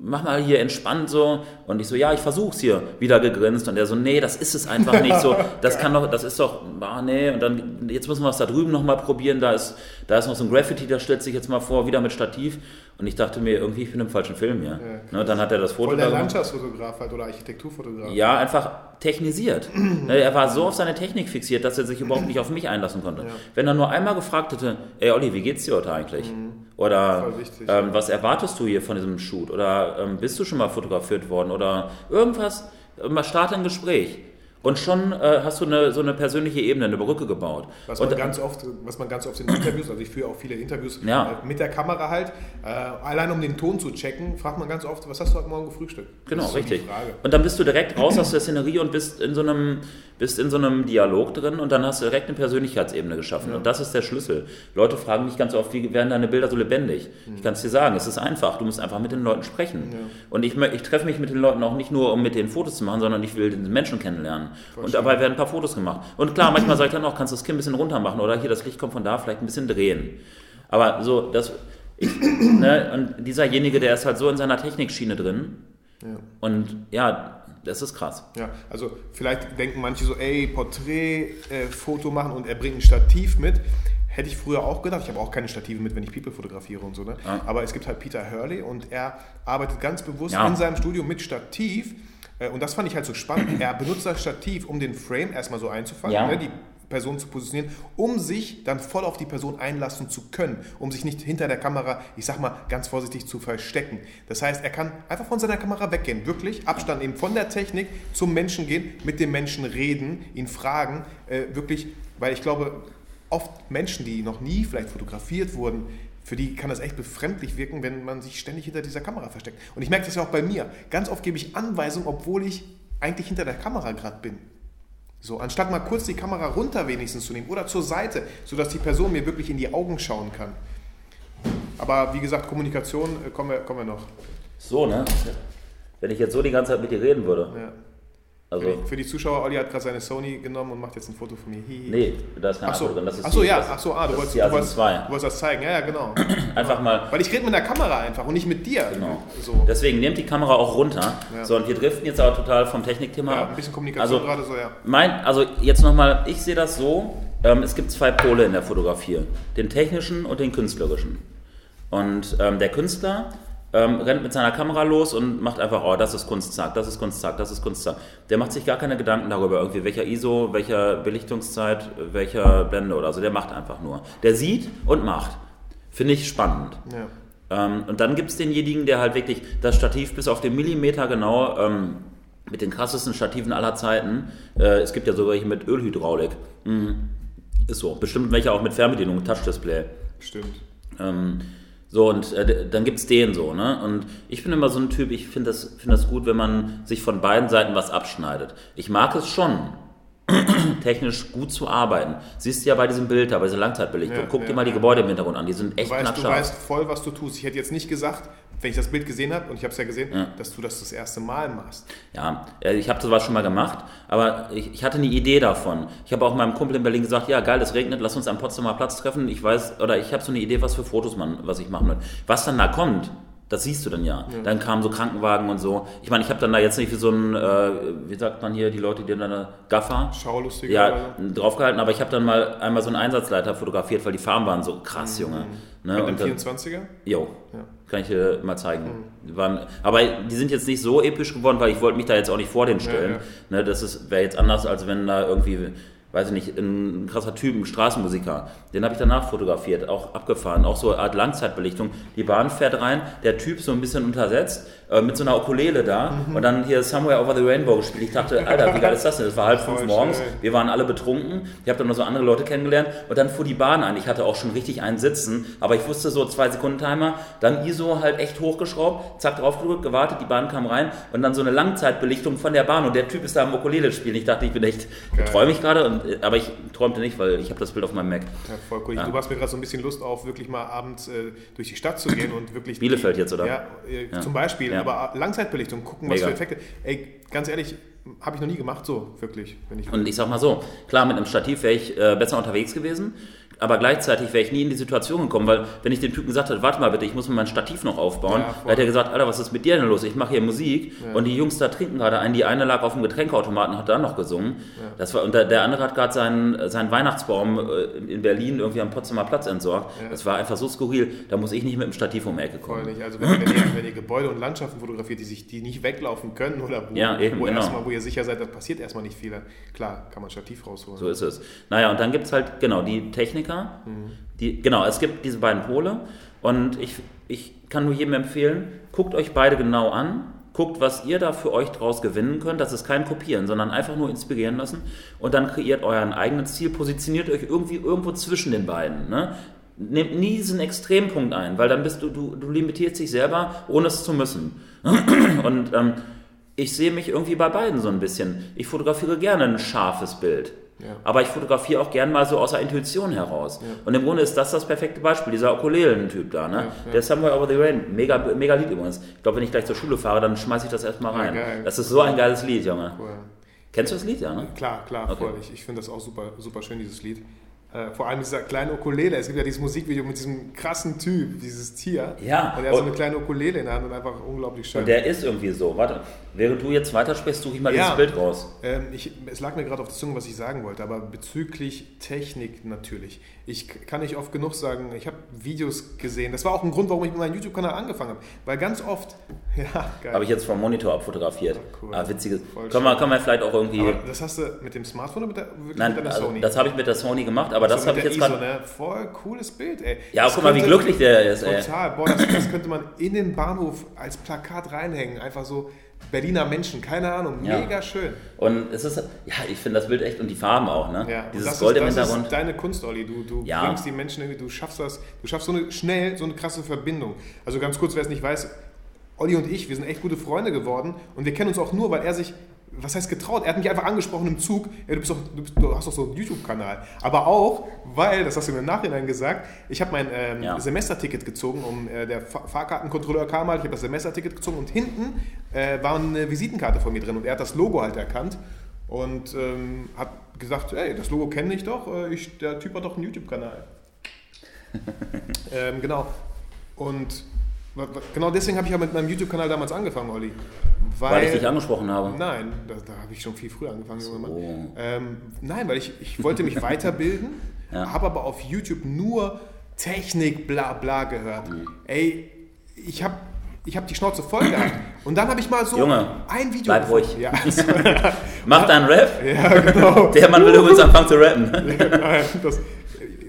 mach mal hier entspannt so. Und ich so, ja, ich versuch's hier. Wieder gegrinst. Und er so, nee, das ist es einfach nicht so. <laughs> Das kann doch, das ist doch, ah, nee. Und dann, jetzt müssen wir es da drüben nochmal probieren. Da ist, da ist noch so ein Graffiti, da stellt sich jetzt mal vor, wieder mit Stativ. Und ich dachte mir, irgendwie, ich bin im falschen Film hier. ne, dann hat er das Foto Voll der. Landschaftsfotograf halt oder Architekturfotograf. Ja, einfach technisiert. <clears throat> Ne, er war so auf seine Technik fixiert, dass er sich überhaupt nicht auf mich einlassen konnte. Wenn er nur einmal gefragt hätte, ey Olli, wie geht's dir heute eigentlich? Oder Voll wichtig, ähm, was erwartest du hier von diesem Shoot? Oder ähm, bist du schon mal fotografiert worden? Oder irgendwas, mal starte ein Gespräch. Und schon äh, hast du eine, so eine persönliche Ebene, eine Brücke gebaut. Was Und, man, ganz oft, was man ganz oft in Interviews, also ich führe auch viele Interviews Ja. äh, mit der Kamera halt, äh, allein um den Ton zu checken, fragt man ganz oft, was hast du heute Morgen gefrühstückt? Genau, so richtig. Und dann bist du direkt raus aus der Szenerie und bist in so einem, bist in so einem Dialog drin und dann hast du direkt eine Persönlichkeitsebene geschaffen. Und das ist der Schlüssel. Leute fragen mich ganz oft, wie werden deine Bilder so lebendig? Ich kann es dir sagen, es ist einfach. Du musst einfach mit den Leuten sprechen. Und ich, ich treffe mich mit den Leuten auch nicht nur, um mit denen Fotos zu machen, sondern ich will den Menschen kennenlernen. Und dabei werden ein paar Fotos gemacht. Und klar, manchmal sage ich dann auch, kannst du das Kind ein bisschen runter machen oder hier, das Licht kommt von da, vielleicht ein bisschen drehen. Aber so, das, ich, ne, und dieserjenige, der ist halt so in seiner Technikschiene drin. Und ja, das ist krass. Ja, also vielleicht denken manche so, ey, Porträt, äh, Foto machen und er bringt ein Stativ mit. Hätte ich früher auch gedacht. Ich habe auch keine Stative mit, wenn ich People fotografiere und so. Ne? Ja. Aber es gibt halt Peter Hurley und er arbeitet ganz bewusst Ja. in seinem Studio mit Stativ. Äh, Und das fand ich halt so spannend. <clears throat> Er benutzt das Stativ, um den Frame erstmal so einzufangen, Ja. ne, die Person zu positionieren, um sich dann voll auf die Person einlassen zu können, um sich nicht hinter der Kamera, ich sag mal ganz vorsichtig, zu verstecken. Das heißt, er kann einfach von seiner Kamera weggehen, wirklich Abstand eben von der Technik zum Menschen gehen, mit dem Menschen reden, ihn fragen, äh, wirklich, weil ich glaube, oft Menschen, die noch nie vielleicht fotografiert wurden, für die kann das echt befremdlich wirken, wenn man sich ständig hinter dieser Kamera versteckt. Und ich merke das ja auch bei mir. Ganz oft gebe ich Anweisungen, obwohl ich eigentlich hinter der Kamera gerade bin. So, anstatt mal kurz die Kamera runter wenigstens zu nehmen oder zur Seite, sodass die Person mir wirklich in die Augen schauen kann. Aber wie gesagt, Kommunikation äh, kommen wir, kommen wir noch. So, ne? Wenn ich jetzt so die ganze Zeit mit dir reden würde. Ja. Also, Für, die, für die Zuschauer, Olli hat gerade seine Sony genommen und macht jetzt ein Foto von mir. Hihi. nee, da ist kein Ach so, Abdruck drin. Das ist ach so die- ja, das- ach so, ah, du wolltest, du, wolltest, 2. du wolltest das zeigen. Ja, ja, genau. <clears throat> Einfach mal Weil ich rede mit der Kamera einfach und nicht mit dir. Genau. So. Deswegen nehmt die Kamera auch runter. Ja. So, und wir driften jetzt aber total vom Technikthema Ja, ab. ein bisschen Kommunikation Also, gerade so, ja. mein, also jetzt nochmal, ich sehe das so, ähm, es gibt zwei Pole in der Fotografie. Den technischen und den künstlerischen. Und ähm, der Künstler ähm, rennt mit seiner Kamera los und macht einfach, oh, das ist Kunst, zack, das ist Kunst, zack, das ist Kunst, zack. Der macht sich gar keine Gedanken darüber, irgendwie, welcher ISO, welcher Belichtungszeit, welcher Blende oder so. Der macht einfach nur. Der sieht und macht. Finde ich spannend. ja. Ähm, und dann gibt es denjenigen, der halt wirklich das Stativ bis auf den Millimeter genau ähm, mit den krassesten Stativen aller Zeiten. Äh, es gibt ja sogar welche mit Ölhydraulik. Mhm. Ist so. Bestimmt welche auch mit Fernbedienung, Touchdisplay. Stimmt. Ähm, so, und äh, dann gibt's den so, ne? Und ich bin immer so ein Typ, ich finde das, find das gut, wenn man sich von beiden Seiten was abschneidet. Ich mag es schon, <clears throat> technisch gut zu arbeiten. Siehst du ja bei diesem Bild da, bei dieser Langzeitbelichtung. Ja, Guck ja, dir mal die. Gebäude im Hintergrund an, die sind Du echt weißt, du weißt voll, was du tust. Ich hätte jetzt nicht gesagt, wenn ich das Bild gesehen habe, und ich habe es ja gesehen, dass du das das erste Mal machst. Ja, äh, ich habe sowas schon mal gemacht, aber ich, ich hatte eine Idee davon. Ich habe auch meinem Kumpel in Berlin gesagt, ja geil, es regnet, lass uns am Potsdamer Platz treffen. Ich weiß, oder ich habe so eine Idee, was für Fotos man, was ich machen will. Was dann da kommt, das siehst du dann ja. Dann kamen so Krankenwagen und so. Ich meine, ich habe dann da jetzt nicht wie so ein, äh, wie sagt man hier, die Leute, die dann da Gaffer, Schaulustiger. ja, draufgehalten, aber ich habe dann mal einmal so einen Einsatzleiter fotografiert, weil die Farben waren so krass, Junge. Ne? Mit dem 24er? Jo, Ja. Kann ich dir mal zeigen. Die waren, aber die sind jetzt nicht so episch geworden, weil ich wollte mich da jetzt auch nicht vor den stellen. Ne, das wäre jetzt anders, als wenn da irgendwie, weiß ich nicht, ein krasser Typ, ein Straßenmusiker, den habe ich danach fotografiert, auch abgefahren, auch so eine Art Langzeitbelichtung. Die Bahn fährt rein, der Typ so ein bisschen untersetzt, äh, mit so einer Ukulele da Mhm. und dann hier Somewhere Over the Rainbow gespielt. Ich dachte, Alter, wie geil ist das denn? Das war halb fünf morgens, wir waren alle betrunken. Ich habe dann noch so andere Leute kennengelernt und dann fuhr die Bahn ein. Ich hatte auch schon richtig einen Sitzen, aber ich wusste so zwei Sekunden Timer. Dann ISO halt echt hochgeschraubt, zack drauf gedrückt, gewartet, die Bahn kam rein und dann so eine Langzeitbelichtung von der Bahn und der Typ ist da am Ukulele spielen. Ich dachte, ich bin echt, träume ich gerade, äh, aber ich träumte nicht, weil ich habe das Bild auf meinem Mac. Ja, voll cool. Ja. Du hast mir gerade so ein bisschen Lust auf, wirklich mal abends äh, durch die Stadt zu gehen und wirklich. Bielefeld die, jetzt, oder? Ja, äh, Ja. zum Beispiel. Aber Langzeitbelichtung, gucken, was Mega. für Effekte. Ey, ganz ehrlich, habe ich noch nie gemacht, so wirklich. Wenn ich, Und ich sag mal so, klar, mit einem Stativ wäre ich äh, besser unterwegs gewesen, aber gleichzeitig wäre ich nie in die Situation gekommen, weil wenn ich dem Typen gesagt hätte, warte mal bitte, ich muss mir mein Stativ noch aufbauen, Ja, voll. dann hätte er gesagt, Alter, was ist mit dir denn los? Ich mache hier Musik und die Jungs da trinken gerade ein, die eine lag auf dem Getränkeautomaten, hat da noch gesungen. Das war, und der, der andere hat gerade seinen, seinen Weihnachtsbaum äh, in Berlin irgendwie am Potsdamer Platz entsorgt. Das war einfach so skurril, da muss ich nicht mit dem Stativ um die Ecke Voll kommen. nicht. Also wenn, wenn, ihr, wenn ihr Gebäude und Landschaften fotografiert, die sich die nicht weglaufen können oder wo, Ja, eben, wo, genau. erstmal, wo ihr sicher seid, da passiert erstmal nicht viel, klar, kann man Stativ rausholen. So ist es. Naja, und dann gibt es halt, genau, die Techniker. Die, genau, es gibt diese beiden Pole. Und ich, ich kann nur jedem empfehlen, guckt euch beide genau an. Guckt, was ihr da für euch draus gewinnen könnt. Das ist kein Kopieren, sondern einfach nur inspirieren lassen. Und dann kreiert euren eigenen Stil, positioniert euch irgendwie irgendwo zwischen den beiden. Ne? Nehmt nie diesen Extrempunkt ein, weil dann bist du, du, du limitierst dich selber, ohne es zu müssen. <clears throat> Und ähm, ich sehe mich irgendwie bei beiden so ein bisschen. Ich fotografiere gerne ein scharfes Bild. Ja. Aber ich fotografiere auch gern mal so aus der Intuition heraus. Und im Grunde ist das das perfekte Beispiel, dieser Ukulelen-Typ da, ne? Der Somewhere Over the Rain, mega, mega Lied übrigens. Ich glaube, wenn ich gleich zur Schule fahre, dann schmeiße ich das erstmal rein. geil. das ist so ein geiles Lied, Junge. Cool. Kennst du das Lied, ja, ne? Klar, klar, Okay. voll. Ich, ich finde das auch super, super schön, dieses Lied. Äh, vor allem dieser kleine Ukulele. Es gibt ja dieses Musikvideo mit diesem krassen Typ, dieses Tier. Ja. Und er hat so eine kleine Ukulele in der Hand und einfach unglaublich schön. Und der ist irgendwie so. Warte, während du jetzt weitersprichst, suche ich mal Ja. dieses Bild raus. Ähm, ich, es lag mir gerade auf der Zunge, was ich sagen wollte, aber bezüglich Technik natürlich. Ich kann nicht oft genug sagen, ich habe Videos gesehen. Das war auch ein Grund, warum ich mit meinem YouTube-Kanal angefangen habe. Weil ganz oft, <laughs> ja, geil. Habe ich jetzt vom Monitor abfotografiert. cool. Ah, witziges. Voll Können wir, können wir vielleicht auch irgendwie. aber das hast du mit dem Smartphone oder mit der, Nein, mit also, Sony? das habe ich mit der Sony gemacht, aber das So habe ich jetzt gerade. ne? Voll cooles Bild, ey. Ja, Das guck mal, wie glücklich der ist, ey. Total. Boah, das, das könnte man in den Bahnhof als Plakat reinhängen. Einfach so Berliner Menschen, keine Ahnung. Ja. Mega schön. Und es ist, ja, ich finde das Bild echt und die Farben auch, ne? Ja, Dieses das Gold im ist, das Hintergrund. ist deine Kunst, Olli. Du, du Ja. bringst die Menschen irgendwie, du schaffst das, du schaffst so eine schnell so eine krasse Verbindung. Also ganz kurz, wer es nicht weiß, Olli und ich, wir sind echt gute Freunde geworden und wir kennen uns auch nur, weil er sich, was heißt getraut? Er hat mich einfach angesprochen im Zug, ja, du, bist doch, du, bist, du hast doch so einen YouTube-Kanal. Aber auch, weil, das hast du mir im Nachhinein gesagt, ich habe mein ähm, Ja. Semesterticket gezogen, um äh, der Fa- Fahrkartenkontrolleur kam halt, ich habe das Semesterticket gezogen und hinten äh, war eine Visitenkarte von mir drin und er hat das Logo halt erkannt und ähm, hat gesagt, ey, das Logo kenne ich doch, äh, ich, der Typ hat doch einen YouTube-Kanal. <laughs> ähm, genau. Und genau deswegen habe ich ja mit meinem YouTube-Kanal damals angefangen, Olli. Weil, Weil ich dich angesprochen habe. Nein, da, da habe ich schon viel früher angefangen, Mann. So. Ähm, nein, weil ich, ich wollte mich <laughs> weiterbilden, Ja. habe aber auf YouTube nur Technik, bla bla gehört. Mhm. Ey, ich habe ich hab die Schnauze voll gehabt. Und dann habe ich mal so Junge, ein Video. bleib ruhig. Ja, <laughs> also, Mach deinen Rap. <laughs> ja, genau. Der Mann will übrigens anfangen zu rappen. Nein, das,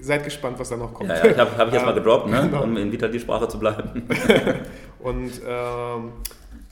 seid gespannt, was da noch kommt. Ja, ja, ich habe hab ich jetzt mal gedroppt, ne? Genau. um in Vitali-Sprache zu bleiben. <laughs> Und ähm,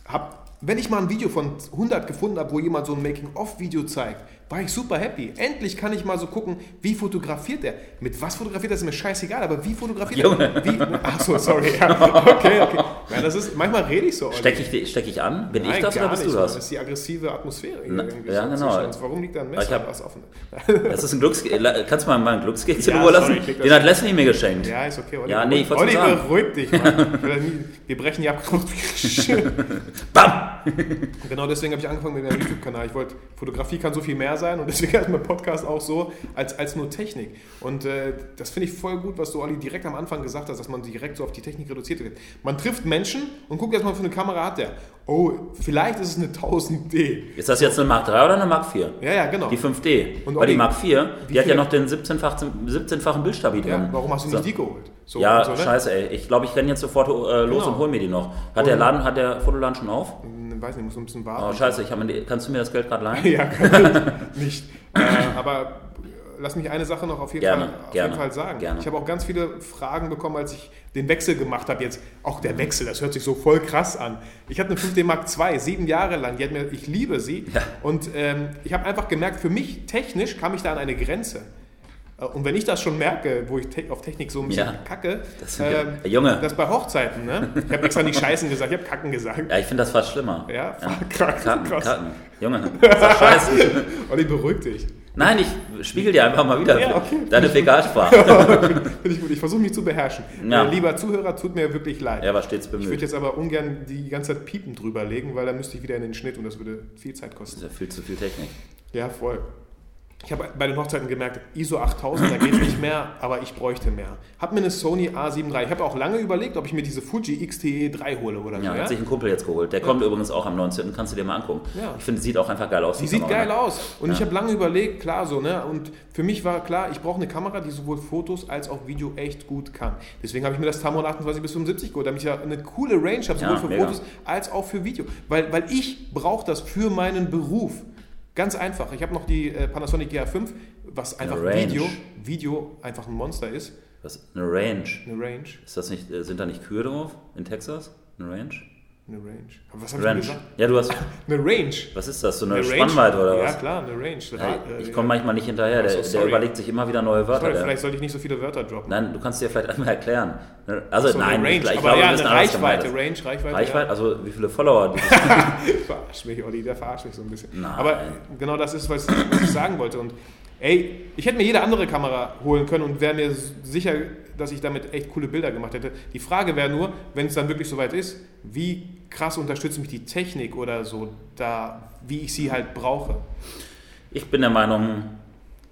hab, wenn ich mal ein Video von 100 gefunden habe, wo jemand so ein Making-of-Video zeigt, war ich super happy. Endlich kann ich mal so gucken, wie fotografiert er. Mit was fotografiert er, ist mir scheißegal, aber wie fotografiert er? Wie, achso, sorry. Ja, <laughs> okay, okay. Ja, das ist, manchmal rede ich so. Olli. Steck ich, steck ich an? Bin ich Nein, das gar oder bist nicht, du das? Das ist die aggressive Atmosphäre. Na, ja, so genau. Warum liegt da ein Ich Messer? Was offen? <laughs> Das ist ein Glückskeks. Kannst du mal meinen Glückskeks in Ja, Ruhe sorry, ich das Den hat. Leslie mir geschenkt. Ja, ist okay. Olli, Ja, nee, ich nur sagen. beruhig dich, Mann. <laughs> Ich Wir brechen ja ab. Bam! Genau deswegen habe ich angefangen mit meinem YouTube-Kanal. Ich wollte, Fotografie kann so viel mehr sein und deswegen ist mein Podcast auch so als, als nur Technik. Und äh, das finde ich voll gut, was du, Olli, direkt am Anfang gesagt hast, dass man direkt so auf die Technik reduziert wird. Man trifft Menschen und guckt erstmal, für eine Kamera hat der. Oh, vielleicht ist es eine 1000D. Ist das jetzt eine Mark 3 oder eine Mark 4? Ja, ja, genau. Die 5D. Und Weil die Olli, Mark 4, wie die hat ja noch den 17-fachen 17 Bildstabi drin. Ja, warum hast du nicht So. die geholt? So, Ja, so, ne? scheiße, ey. Ich glaube, ich renne jetzt sofort äh, los Genau. und hol mir die noch. Hat der Und- Laden, hat der Fotoladen schon auf? Weiß nicht, muss ein bisschen Oh, warten. scheiße, ich die, kannst du mir das Geld gerade leihen? <laughs> Ja, kann ich <laughs> nicht. Äh, aber lass mich eine Sache noch auf jeden, Gerne, Fall, auf gerne, jeden Fall sagen. gerne. Ich habe auch ganz viele Fragen bekommen, als ich den Wechsel gemacht habe. Jetzt auch der Wechsel, das hört sich so voll krass an. Ich hatte eine 5D Mark II, sieben Jahre lang. Die hat mir, ich liebe sie. Ja. Und ähm, ich habe einfach gemerkt, für mich technisch kam ich da an eine Grenze. Äh, Und wenn ich das schon merke, wo ich te auf Technik so ein bisschen Ja. kacke, Das ähm, ja- Junge. das bei Hochzeiten, ne? Ich habe extra nicht Scheißen gesagt, ich habe Kacken gesagt. Ja, ich finde das fast schlimmer. Ja, krass, Kacken, krass. Kacken. Junge, <laughs> das scheiße. Olli, beruhig dich. Nein, ich spiegel dir einfach mal wieder Ja, okay. deine Fäkalsprache. <laughs> Finde ich. Ich versuche mich zu beherrschen. Ja. Äh, lieber Zuhörer, tut mir wirklich leid. Er war stets ich würde bemüht. jetzt aber ungern die ganze Zeit Piepen drüber legen, weil dann müsste ich wieder in den Schnitt und das würde viel Zeit Das kosten. ist ja viel zu viel Technik. Ja, voll. Ich habe bei den Hochzeiten gemerkt, ISO 8000, da geht nicht mehr, aber ich bräuchte mehr. Hab mir eine Sony A7 III. Ich habe auch lange überlegt, ob ich mir diese Fuji XTE 3 hole oder so. Ja, Ja, hat sich ein Kumpel jetzt geholt. Der kommt übrigens auch am 19. Kannst du dir mal angucken. Ja. Ich finde, sieht auch einfach geil aus. Die sieht Kamera. geil aus. Und ich Ja. habe lange überlegt, klar so, ne? Und für mich war klar, ich brauche eine Kamera, die sowohl Fotos als auch Video echt gut kann. Deswegen habe ich mir das Tamron 28 bis 75 geholt, damit ich ja eine coole Range habe, sowohl Ja, für mega. Fotos als auch für Video. Weil, weil ich brauche das für meinen Beruf. Ganz einfach. Ich habe noch die äh, Panasonic GH5, was einfach. Video, Video einfach ein Monster ist. Was? Eine Range. Eine Range. Ist das nicht, äh, sind da nicht Kühe drauf in Texas? Eine Range? Eine Range. Aber was habe ich gesagt? Ja, du hast. <laughs> Eine Range. Was ist das? So eine, Eine Range? Spannweite oder Ja, was? klar, eine Range. Ja, ich komme manchmal nicht hinterher. Der, so, der überlegt sich immer wieder neue Wörter. Sorry, vielleicht sollte ich nicht so viele Wörter droppen. nein, du kannst dir vielleicht einmal erklären. Also, So, nein, Range, ich, ich aber glaube, ja, eine Reichweite. Range, Reichweite. Reichweite? Also, wie viele Follower? Die Ja. <laughs> Verarscht mich, Olli, der verarscht mich so ein bisschen. Nein. Aber genau das ist, was, was ich sagen wollte. Und ey, ich hätte mir jede andere Kamera holen können und wäre mir sicher, dass ich damit echt coole Bilder gemacht hätte. Die Frage wäre nur, wenn es dann wirklich soweit ist, wie krass unterstützt mich die Technik oder so, da, wie ich sie halt brauche. Ich bin der Meinung,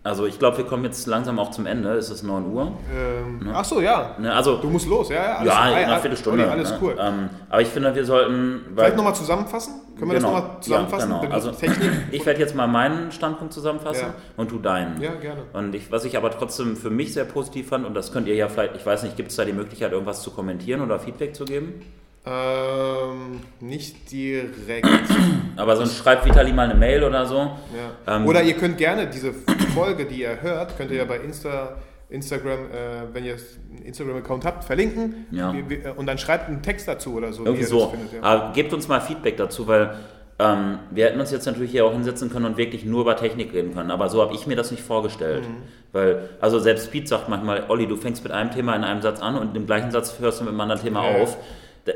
Also ich glaube, wir kommen jetzt langsam auch zum Ende. Es ist 9 Uhr. Ähm, Ach so, ja. Ne, also, Du musst los, ja, ja. alles- ja, in Ei, einer ei, Viertelstunde. Olli, alles ne? cool. Ähm, aber ich finde, wir sollten... Vielleicht nochmal zusammenfassen? Können wir Genau. das nochmal zusammenfassen? Ja, genau. Also, Technik? <clears throat> ich werde jetzt mal meinen Standpunkt zusammenfassen Ja. und du deinen. Ja, gerne. Und ich, was ich aber trotzdem für mich sehr positiv fand, und das könnt ihr ja vielleicht, ich weiß nicht, gibt es da die Möglichkeit, irgendwas zu kommentieren oder Feedback zu geben? Ähm, nicht direkt. <clears throat> Aber sonst schreibt Vitali mal eine Mail oder so. Ja. Ähm, Oder ihr könnt gerne diese Folge, die ihr hört, könnt ihr ja bei Insta, Instagram, äh, wenn ihr einen Instagram-Account habt, verlinken. Ja. Wir- Und dann schreibt einen Text dazu oder so. wie Irgendwie ihr so. findet. Aber gebt uns mal Feedback dazu, weil ähm, wir hätten uns jetzt natürlich hier auch hinsetzen können und wirklich nur über Technik reden können. Aber so habe ich mir das nicht vorgestellt. Mhm. Weil, also selbst Pete sagt manchmal, Olli, du fängst mit einem Thema in einem Satz an und im gleichen Satz hörst du mit einem anderen Thema Ja. auf.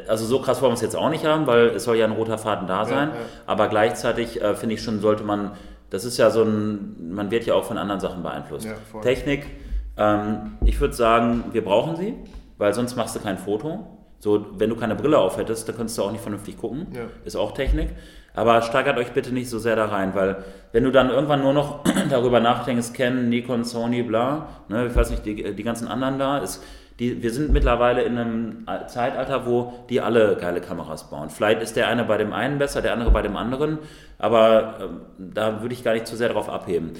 Also so krass wollen wir es jetzt auch nicht haben, weil es soll ja ein roter Faden da sein. ja. Aber gleichzeitig äh, finde ich schon, sollte man, das ist ja so ein, man wird ja auch von anderen Sachen beeinflusst. Ja. Technik, ähm, ich würde sagen, wir brauchen sie, weil sonst machst du kein Foto. So, wenn du keine Brille auf hättest, dann könntest du auch nicht vernünftig gucken. Ja. Ist auch Technik. Aber steigert euch bitte nicht so sehr da rein, weil wenn du dann irgendwann nur noch <clears throat> darüber nachdenkst, Canon, Nikon, Sony, bla, ne, ich weiß nicht, die, die ganzen anderen da, ist, die, wir sind mittlerweile in einem Zeitalter, wo die alle geile Kameras bauen. Vielleicht ist der eine bei dem einen besser, der andere bei dem anderen, aber ähm, da würde ich gar nicht zu sehr darauf abheben.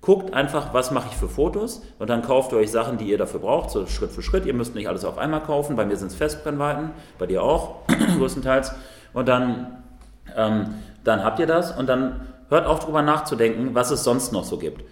Guckt einfach, was mache ich für Fotos und dann kauft ihr euch Sachen, die ihr dafür braucht, so Schritt für Schritt. Ihr müsst nicht alles auf einmal kaufen. Bei mir sind es Festbrennweiten, bei dir auch, <clears throat> größtenteils. Und dann, ähm, dann habt ihr das und dann hört auf drüber nachzudenken, was es sonst noch so gibt.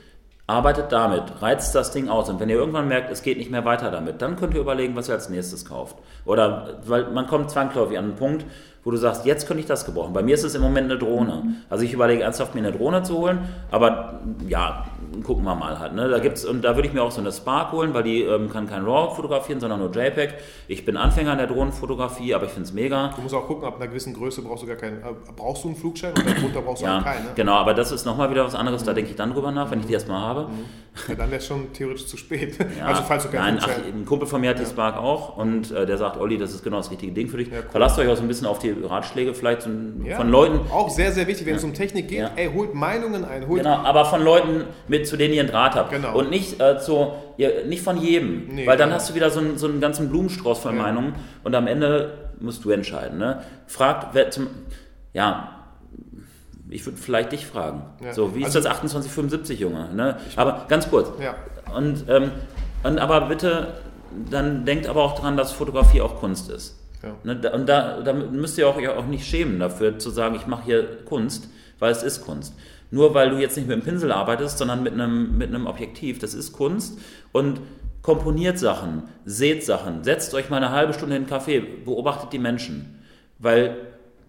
Arbeitet damit, reizt das Ding aus und wenn ihr irgendwann merkt, es geht nicht mehr weiter damit, dann könnt ihr überlegen, was ihr als nächstes kauft. Oder weil man kommt zwangsläufig an einen Punkt, wo du sagst, jetzt könnte ich das gebrauchen. Bei mir ist es im Moment eine Drohne. Also ich überlege ernsthaft, mir eine Drohne zu holen, aber ja, gucken wir mal halt. Ne? Da gibt's, und da würde ich mir auch so eine Spark holen, weil die ähm, kann kein RAW fotografieren, sondern nur JPEG. Ich bin Anfänger in der Drohnenfotografie, aber ich finde es mega. Du musst auch gucken, ab einer gewissen Größe brauchst du gar keinen. Äh, brauchst du einen Flugschein und darunter brauchst du Ja, auch keinen. Ne? genau, aber das ist nochmal wieder was anderes, da denke ich dann drüber nach, wenn ich die erstmal habe. Ja, dann wäre es schon theoretisch zu spät. Ja, <laughs> also falls du keinen nein, ach, Flugschein ein Kumpel von mir hat die Spark auch und äh, der sagt, Olli, das ist genau das richtige Ding für dich. cool. Verlasst euch auch so ein bisschen auf die Ratschläge vielleicht so von Leuten, Auch sehr, sehr wichtig, wenn es um Technik geht. Ey, holt Meinungen ein. Holt Genau, aber von Leuten, mit, zu denen ihr einen Draht habt. Genau. Und nicht, äh, zu, ihr, nicht von jedem. Nee, weil dann genau. hast du wieder so einen, so einen ganzen Blumenstrauß von Ja. Meinungen und am Ende musst du entscheiden. Ne? Fragt, wer zum, ja, ich würde vielleicht dich fragen. Ja. So, wie ist Also- das 2875, Junge? Ne? Aber ganz kurz. Ja. Und, ähm, und aber bitte, dann denkt aber auch dran, dass Fotografie auch Kunst ist. Ja. Ne, und da, da müsst ihr auch, euch auch nicht schämen dafür, zu sagen, ich mache hier Kunst, weil es ist Kunst. Nur weil du jetzt nicht mit einem Pinsel arbeitest, sondern mit einem, mit einem Objektiv, das ist Kunst. Und komponiert Sachen, seht Sachen, setzt euch mal eine halbe Stunde in den Café, beobachtet die Menschen. Weil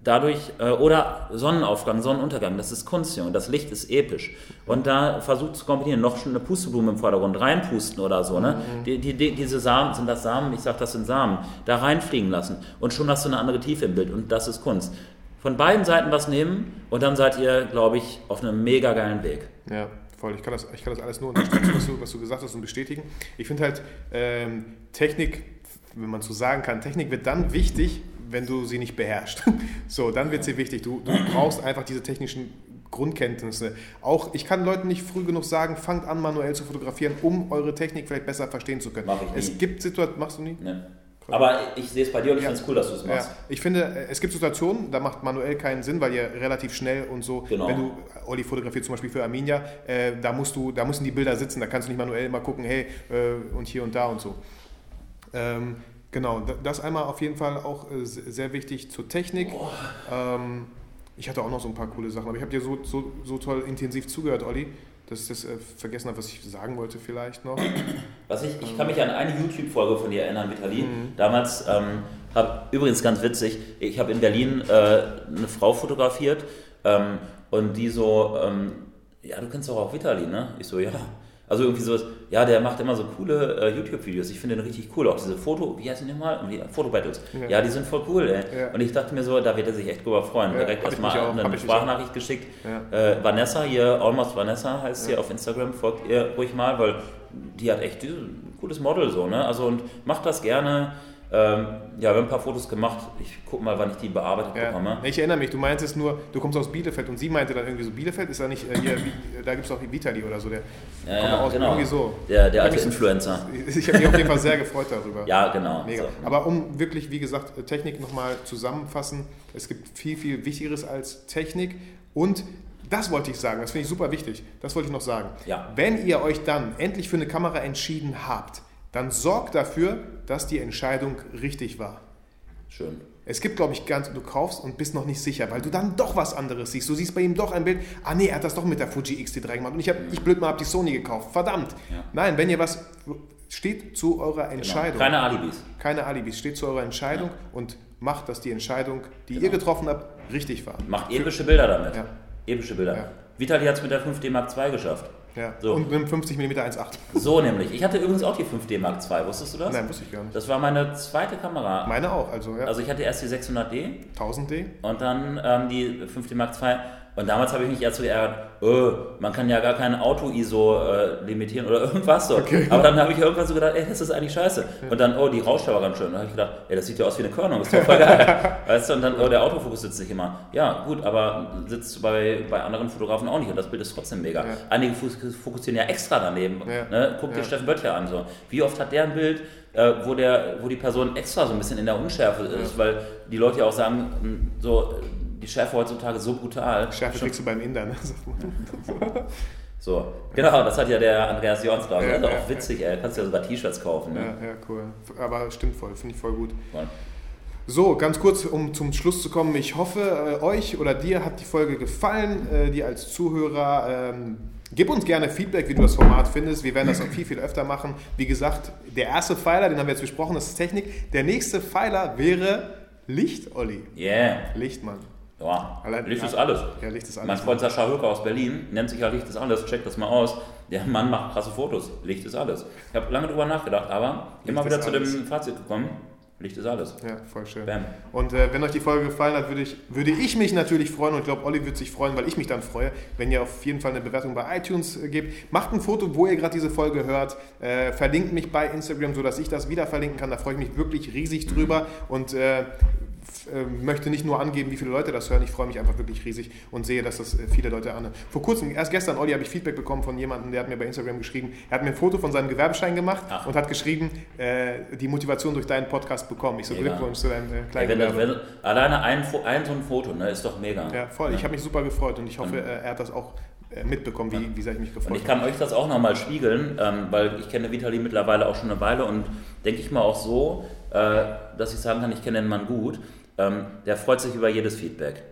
dadurch, äh, oder Sonnenaufgang, Sonnenuntergang, das ist Kunst, Junge, das Licht ist episch. Und da versucht zu kombinieren, noch schon eine Pusteblume im Vordergrund, reinpusten oder so, ne? Die, die, die, diese Samen, sind das Samen, ich sag, das sind Samen, da reinfliegen lassen. Und schon hast du eine andere Tiefe im Bild und das ist Kunst. Von beiden Seiten was nehmen und dann seid ihr, glaube ich, auf einem mega geilen Weg. Ja, voll. Ich kann das, ich kann das alles nur unterstützen, was du, was du gesagt hast und bestätigen. Ich finde halt, ähm, Technik, wenn man so sagen kann, Technik wird dann wichtig, wenn du sie nicht beherrschst. <laughs> So, dann wird sie wichtig. Du, du brauchst einfach diese technischen Grundkenntnisse. Auch, ich kann Leuten nicht früh genug sagen, fangt an, manuell zu fotografieren, um eure Technik vielleicht besser verstehen zu können. Mach ich nie. Es gibt Situationen, machst du nie? Ne? Aber ich sehe es bei dir und ich Ja. finde es cool, dass du es Ja, machst. ich finde, äh, es gibt Situationen, da macht manuell keinen Sinn, weil ihr relativ schnell und so, Genau. wenn du, Olli fotografiert zum Beispiel für Arminia, äh, da musst du, da müssen die Bilder sitzen, da kannst du nicht manuell mal gucken, hey, äh, und hier und da und so. Ähm, genau, da- das einmal auf jeden Fall auch äh, se- sehr wichtig zur Technik. Ähm, ich hatte auch noch so ein paar coole Sachen, aber ich habe dir so, so, so toll intensiv zugehört, Olli, dass ich das äh, vergessen habe, was ich sagen wollte vielleicht noch. <clears throat> Was ich, ich kann mich an eine YouTube-Folge von dir erinnern, Vitali. Mhm. Damals, ähm, hab, übrigens ganz witzig, ich habe in Berlin äh, eine Frau fotografiert ähm, und die so, ähm, ja, du kennst doch auch Vitali, ne? Ich so, ja. Also irgendwie sowas, ja, der macht immer so coole äh, YouTube-Videos. Ich finde den richtig cool. Auch diese Foto, wie heißt die nochmal? Wie- Foto-Battles. Ja. Ja. die sind voll cool, ey. Ja. Und ich dachte mir so, da wird er sich echt drüber freuen. Ja, Direkt erstmal eine. Sprachnachricht geschickt. Äh, Vanessa hier, Almost Vanessa heißt sie auf Instagram, folgt ihr ruhig mal, weil die hat echt ein cooles Model so, ne? Also und macht das gerne. Ähm, ja, wir haben ein paar Fotos gemacht. Ich gucke mal, wann ich die bearbeitet Ja. bekomme. Ich erinnere mich, du meintest nur, du kommst aus Bielefeld und sie meinte dann irgendwie so, Bielefeld ist da nicht, äh, hier, wie, da gibt es auch Vitali oder so, der Ja, kommt ja, aus, genau. irgendwie so. Der, der Ich alte mich- Influencer. <laughs> Ich habe mich auf jeden Fall sehr gefreut darüber. Ja, genau. Mega. So. Aber um wirklich, wie gesagt, Technik nochmal zusammenfassen, es gibt viel, viel Wichtigeres als Technik und das wollte ich sagen, das finde ich super wichtig. Das wollte ich noch sagen. Ja. Wenn ihr euch dann endlich für eine Kamera entschieden habt, dann sorgt dafür, dass die Entscheidung richtig war. Schön. Es gibt, glaube ich, ganz, du kaufst und bist noch nicht sicher, weil du dann doch was anderes siehst. Du siehst bei ihm doch ein Bild, ah nee, er hat das doch mit der Fuji X-T3 gemacht und ich, hab, ich blöd mal, habe die Sony gekauft. Verdammt. Ja. Nein, wenn ihr was, steht zu eurer Genau. Entscheidung. Keine Alibis. Keine Alibis, steht zu eurer Entscheidung und macht, dass die Entscheidung, die ihr getroffen habt, richtig war. Macht epische Bilder damit. Ja. Epische Bilder. Ja. Vitali hat es mit der 5D Mark II geschafft. Ja. So. Und mit einem 50 mm 1.8. So nämlich. Ich hatte übrigens auch die 5D Mark II. Wusstest du das? Nein, wusste ich gar nicht. Das war meine zweite Kamera. Meine auch, also ja. Also ich hatte erst die 600D 1000D. und dann ähm, die 5D Mark II. Und damals habe ich mich erst so geärgert, äh, man kann ja gar kein Auto-ISO äh, limitieren oder <laughs> irgendwas so. Aber dann habe ich irgendwann so gedacht, ey, das ist eigentlich scheiße. Und dann, oh, die Rauschtau war ganz schön. Dann habe ich gedacht, ey, das sieht ja aus wie eine Körnung, ist doch voll geil. <laughs> weißt du, und dann, oh, der Autofokus sitzt nicht immer. Ja, gut, aber sitzt bei, bei anderen Fotografen auch nicht und das Bild ist trotzdem mega. Ja. Einige fokussieren ja extra daneben. Ja. Ne? Guck dir Ja. Steffen Böttcher an. So. Wie oft hat der ein Bild, äh, wo, der, wo die Person extra so ein bisschen in der Unschärfe ist, weil die Leute ja auch sagen, mh, so, die Schärfe heutzutage so brutal. Schärfe Schon- kriegst du beim Indern. <laughs> <laughs> so, genau, das hat ja der Andreas Jons da. Ja, das ist auch ja, witzig, ey. Kannst ja sogar T-Shirts kaufen. ja, Ne? ja, cool. Aber stimmt voll, finde ich voll gut. Ja. So, ganz kurz, um zum Schluss zu kommen. Ich hoffe, äh, euch oder dir hat die Folge gefallen, äh, dir als Zuhörer. Ähm, gib uns gerne Feedback, wie du das Format findest. Wir werden das auch viel, viel öfter machen. Wie gesagt, der erste Pfeiler, den haben wir jetzt besprochen, das ist Technik. Der nächste Pfeiler wäre Licht, Olli. Yeah. Licht, Mann. Ja, Allein- Licht ja. ist alles. Ja, Licht ist alles. Mein Freund Sascha Höcker aus Berlin nennt sich ja Licht ist alles, check das mal aus. Der Mann macht krasse Fotos. Licht ist alles. Ich habe lange drüber nachgedacht, aber immer ist wieder zu dem Fazit gekommen, Licht ist alles. Ja, voll schön. Bam. Und äh, wenn euch die Folge gefallen hat, würde ich, würde ich mich natürlich freuen und ich glaube, Olli würde sich freuen, weil ich mich dann freue, wenn ihr auf jeden Fall eine Bewertung bei iTunes äh, gebt. Macht ein Foto, wo ihr gerade diese Folge hört. Äh, verlinkt mich bei Instagram, sodass ich das wieder verlinken kann. Da freue ich mich wirklich riesig drüber und äh, äh, möchte nicht nur angeben, wie viele Leute das hören. Ich freue mich einfach wirklich riesig und sehe, dass das äh, viele Leute anhören. Vor kurzem, erst gestern, Olli, habe ich Feedback bekommen von jemandem, der hat mir bei Instagram geschrieben, er hat mir ein Foto von seinem Gewerbeschein gemacht Ach. und hat geschrieben, die Motivation durch deinen Podcast bekommen. Ich so, Mega. Glückwunsch zu deinem äh, kleinen wenn das, Gewerbe. wenn, alleine ein, ein so ein Foto, ne, ist doch mega. Ja, voll. Ich habe mich super gefreut und ich hoffe, äh, er hat das auch äh, mitbekommen, wie, wie sehr ich mich gefreut Und ich habe. kann euch das auch nochmal spiegeln, ähm, weil ich kenne Vitali mittlerweile auch schon eine Weile und denke ich mal auch so, äh, dass ich sagen kann, ich kenne den Mann gut. Ähm, der freut sich über jedes Feedback.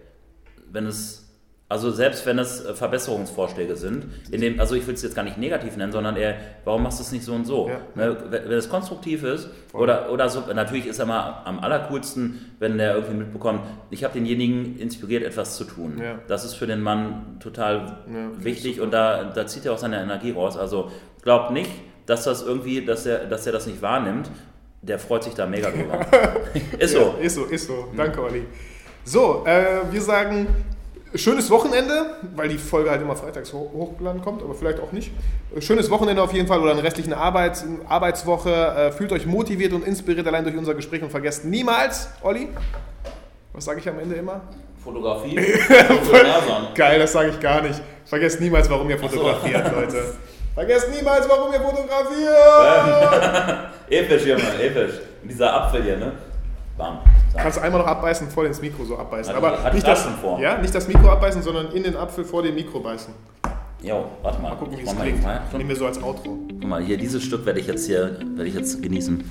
Wenn es, also selbst wenn es äh, Verbesserungsvorschläge sind, in dem, also ich will es jetzt gar nicht negativ nennen, sondern eher, warum machst du es nicht so und so? Ja. Ne, wenn, es konstruktiv ist Voll. oder, oder so, natürlich ist er mal am allercoolsten, wenn der irgendwie mitbekommt, ich habe denjenigen inspiriert, etwas zu tun. Ja. Das ist für den Mann total Ja, wichtig und da, da zieht er auch seine Energie raus. Also glaubt nicht, dass das irgendwie, dass er, dass er das nicht wahrnimmt. Der freut sich da mega drüber. <laughs> ist so. Ist so, ist so. Danke, Olli. So, äh, wir sagen schönes Wochenende, weil die Folge halt immer freitags ho hochgeladen kommt, aber vielleicht auch nicht. Äh, Schönes Wochenende auf jeden Fall oder eine restliche Arbeits Arbeitswoche. Äh, fühlt euch motiviert und inspiriert allein durch unser Gespräch und vergesst niemals, Olli, was sage ich am Ende immer? Fotografie. <laughs> Geil, das sage ich gar nicht. Vergesst niemals, warum ihr so. fotografiert, <laughs> Leute. Vergesst niemals, warum ihr fotografiert! <laughs> episch, Junge, episch. Dieser Apfel hier, ne? Bam. Zack. Kannst du einmal noch abbeißen, voll ins Mikro so abbeißen. Hatte- Aber nicht das vor. Ja, nicht das Mikro abbeißen, sondern in den Apfel vor dem Mikro beißen. Jo, warte mal. Mal gucken, wie es klingt. Nehmen wir so als Outro. Guck mal, hier dieses Stück werde ich jetzt hier, werde ich jetzt genießen.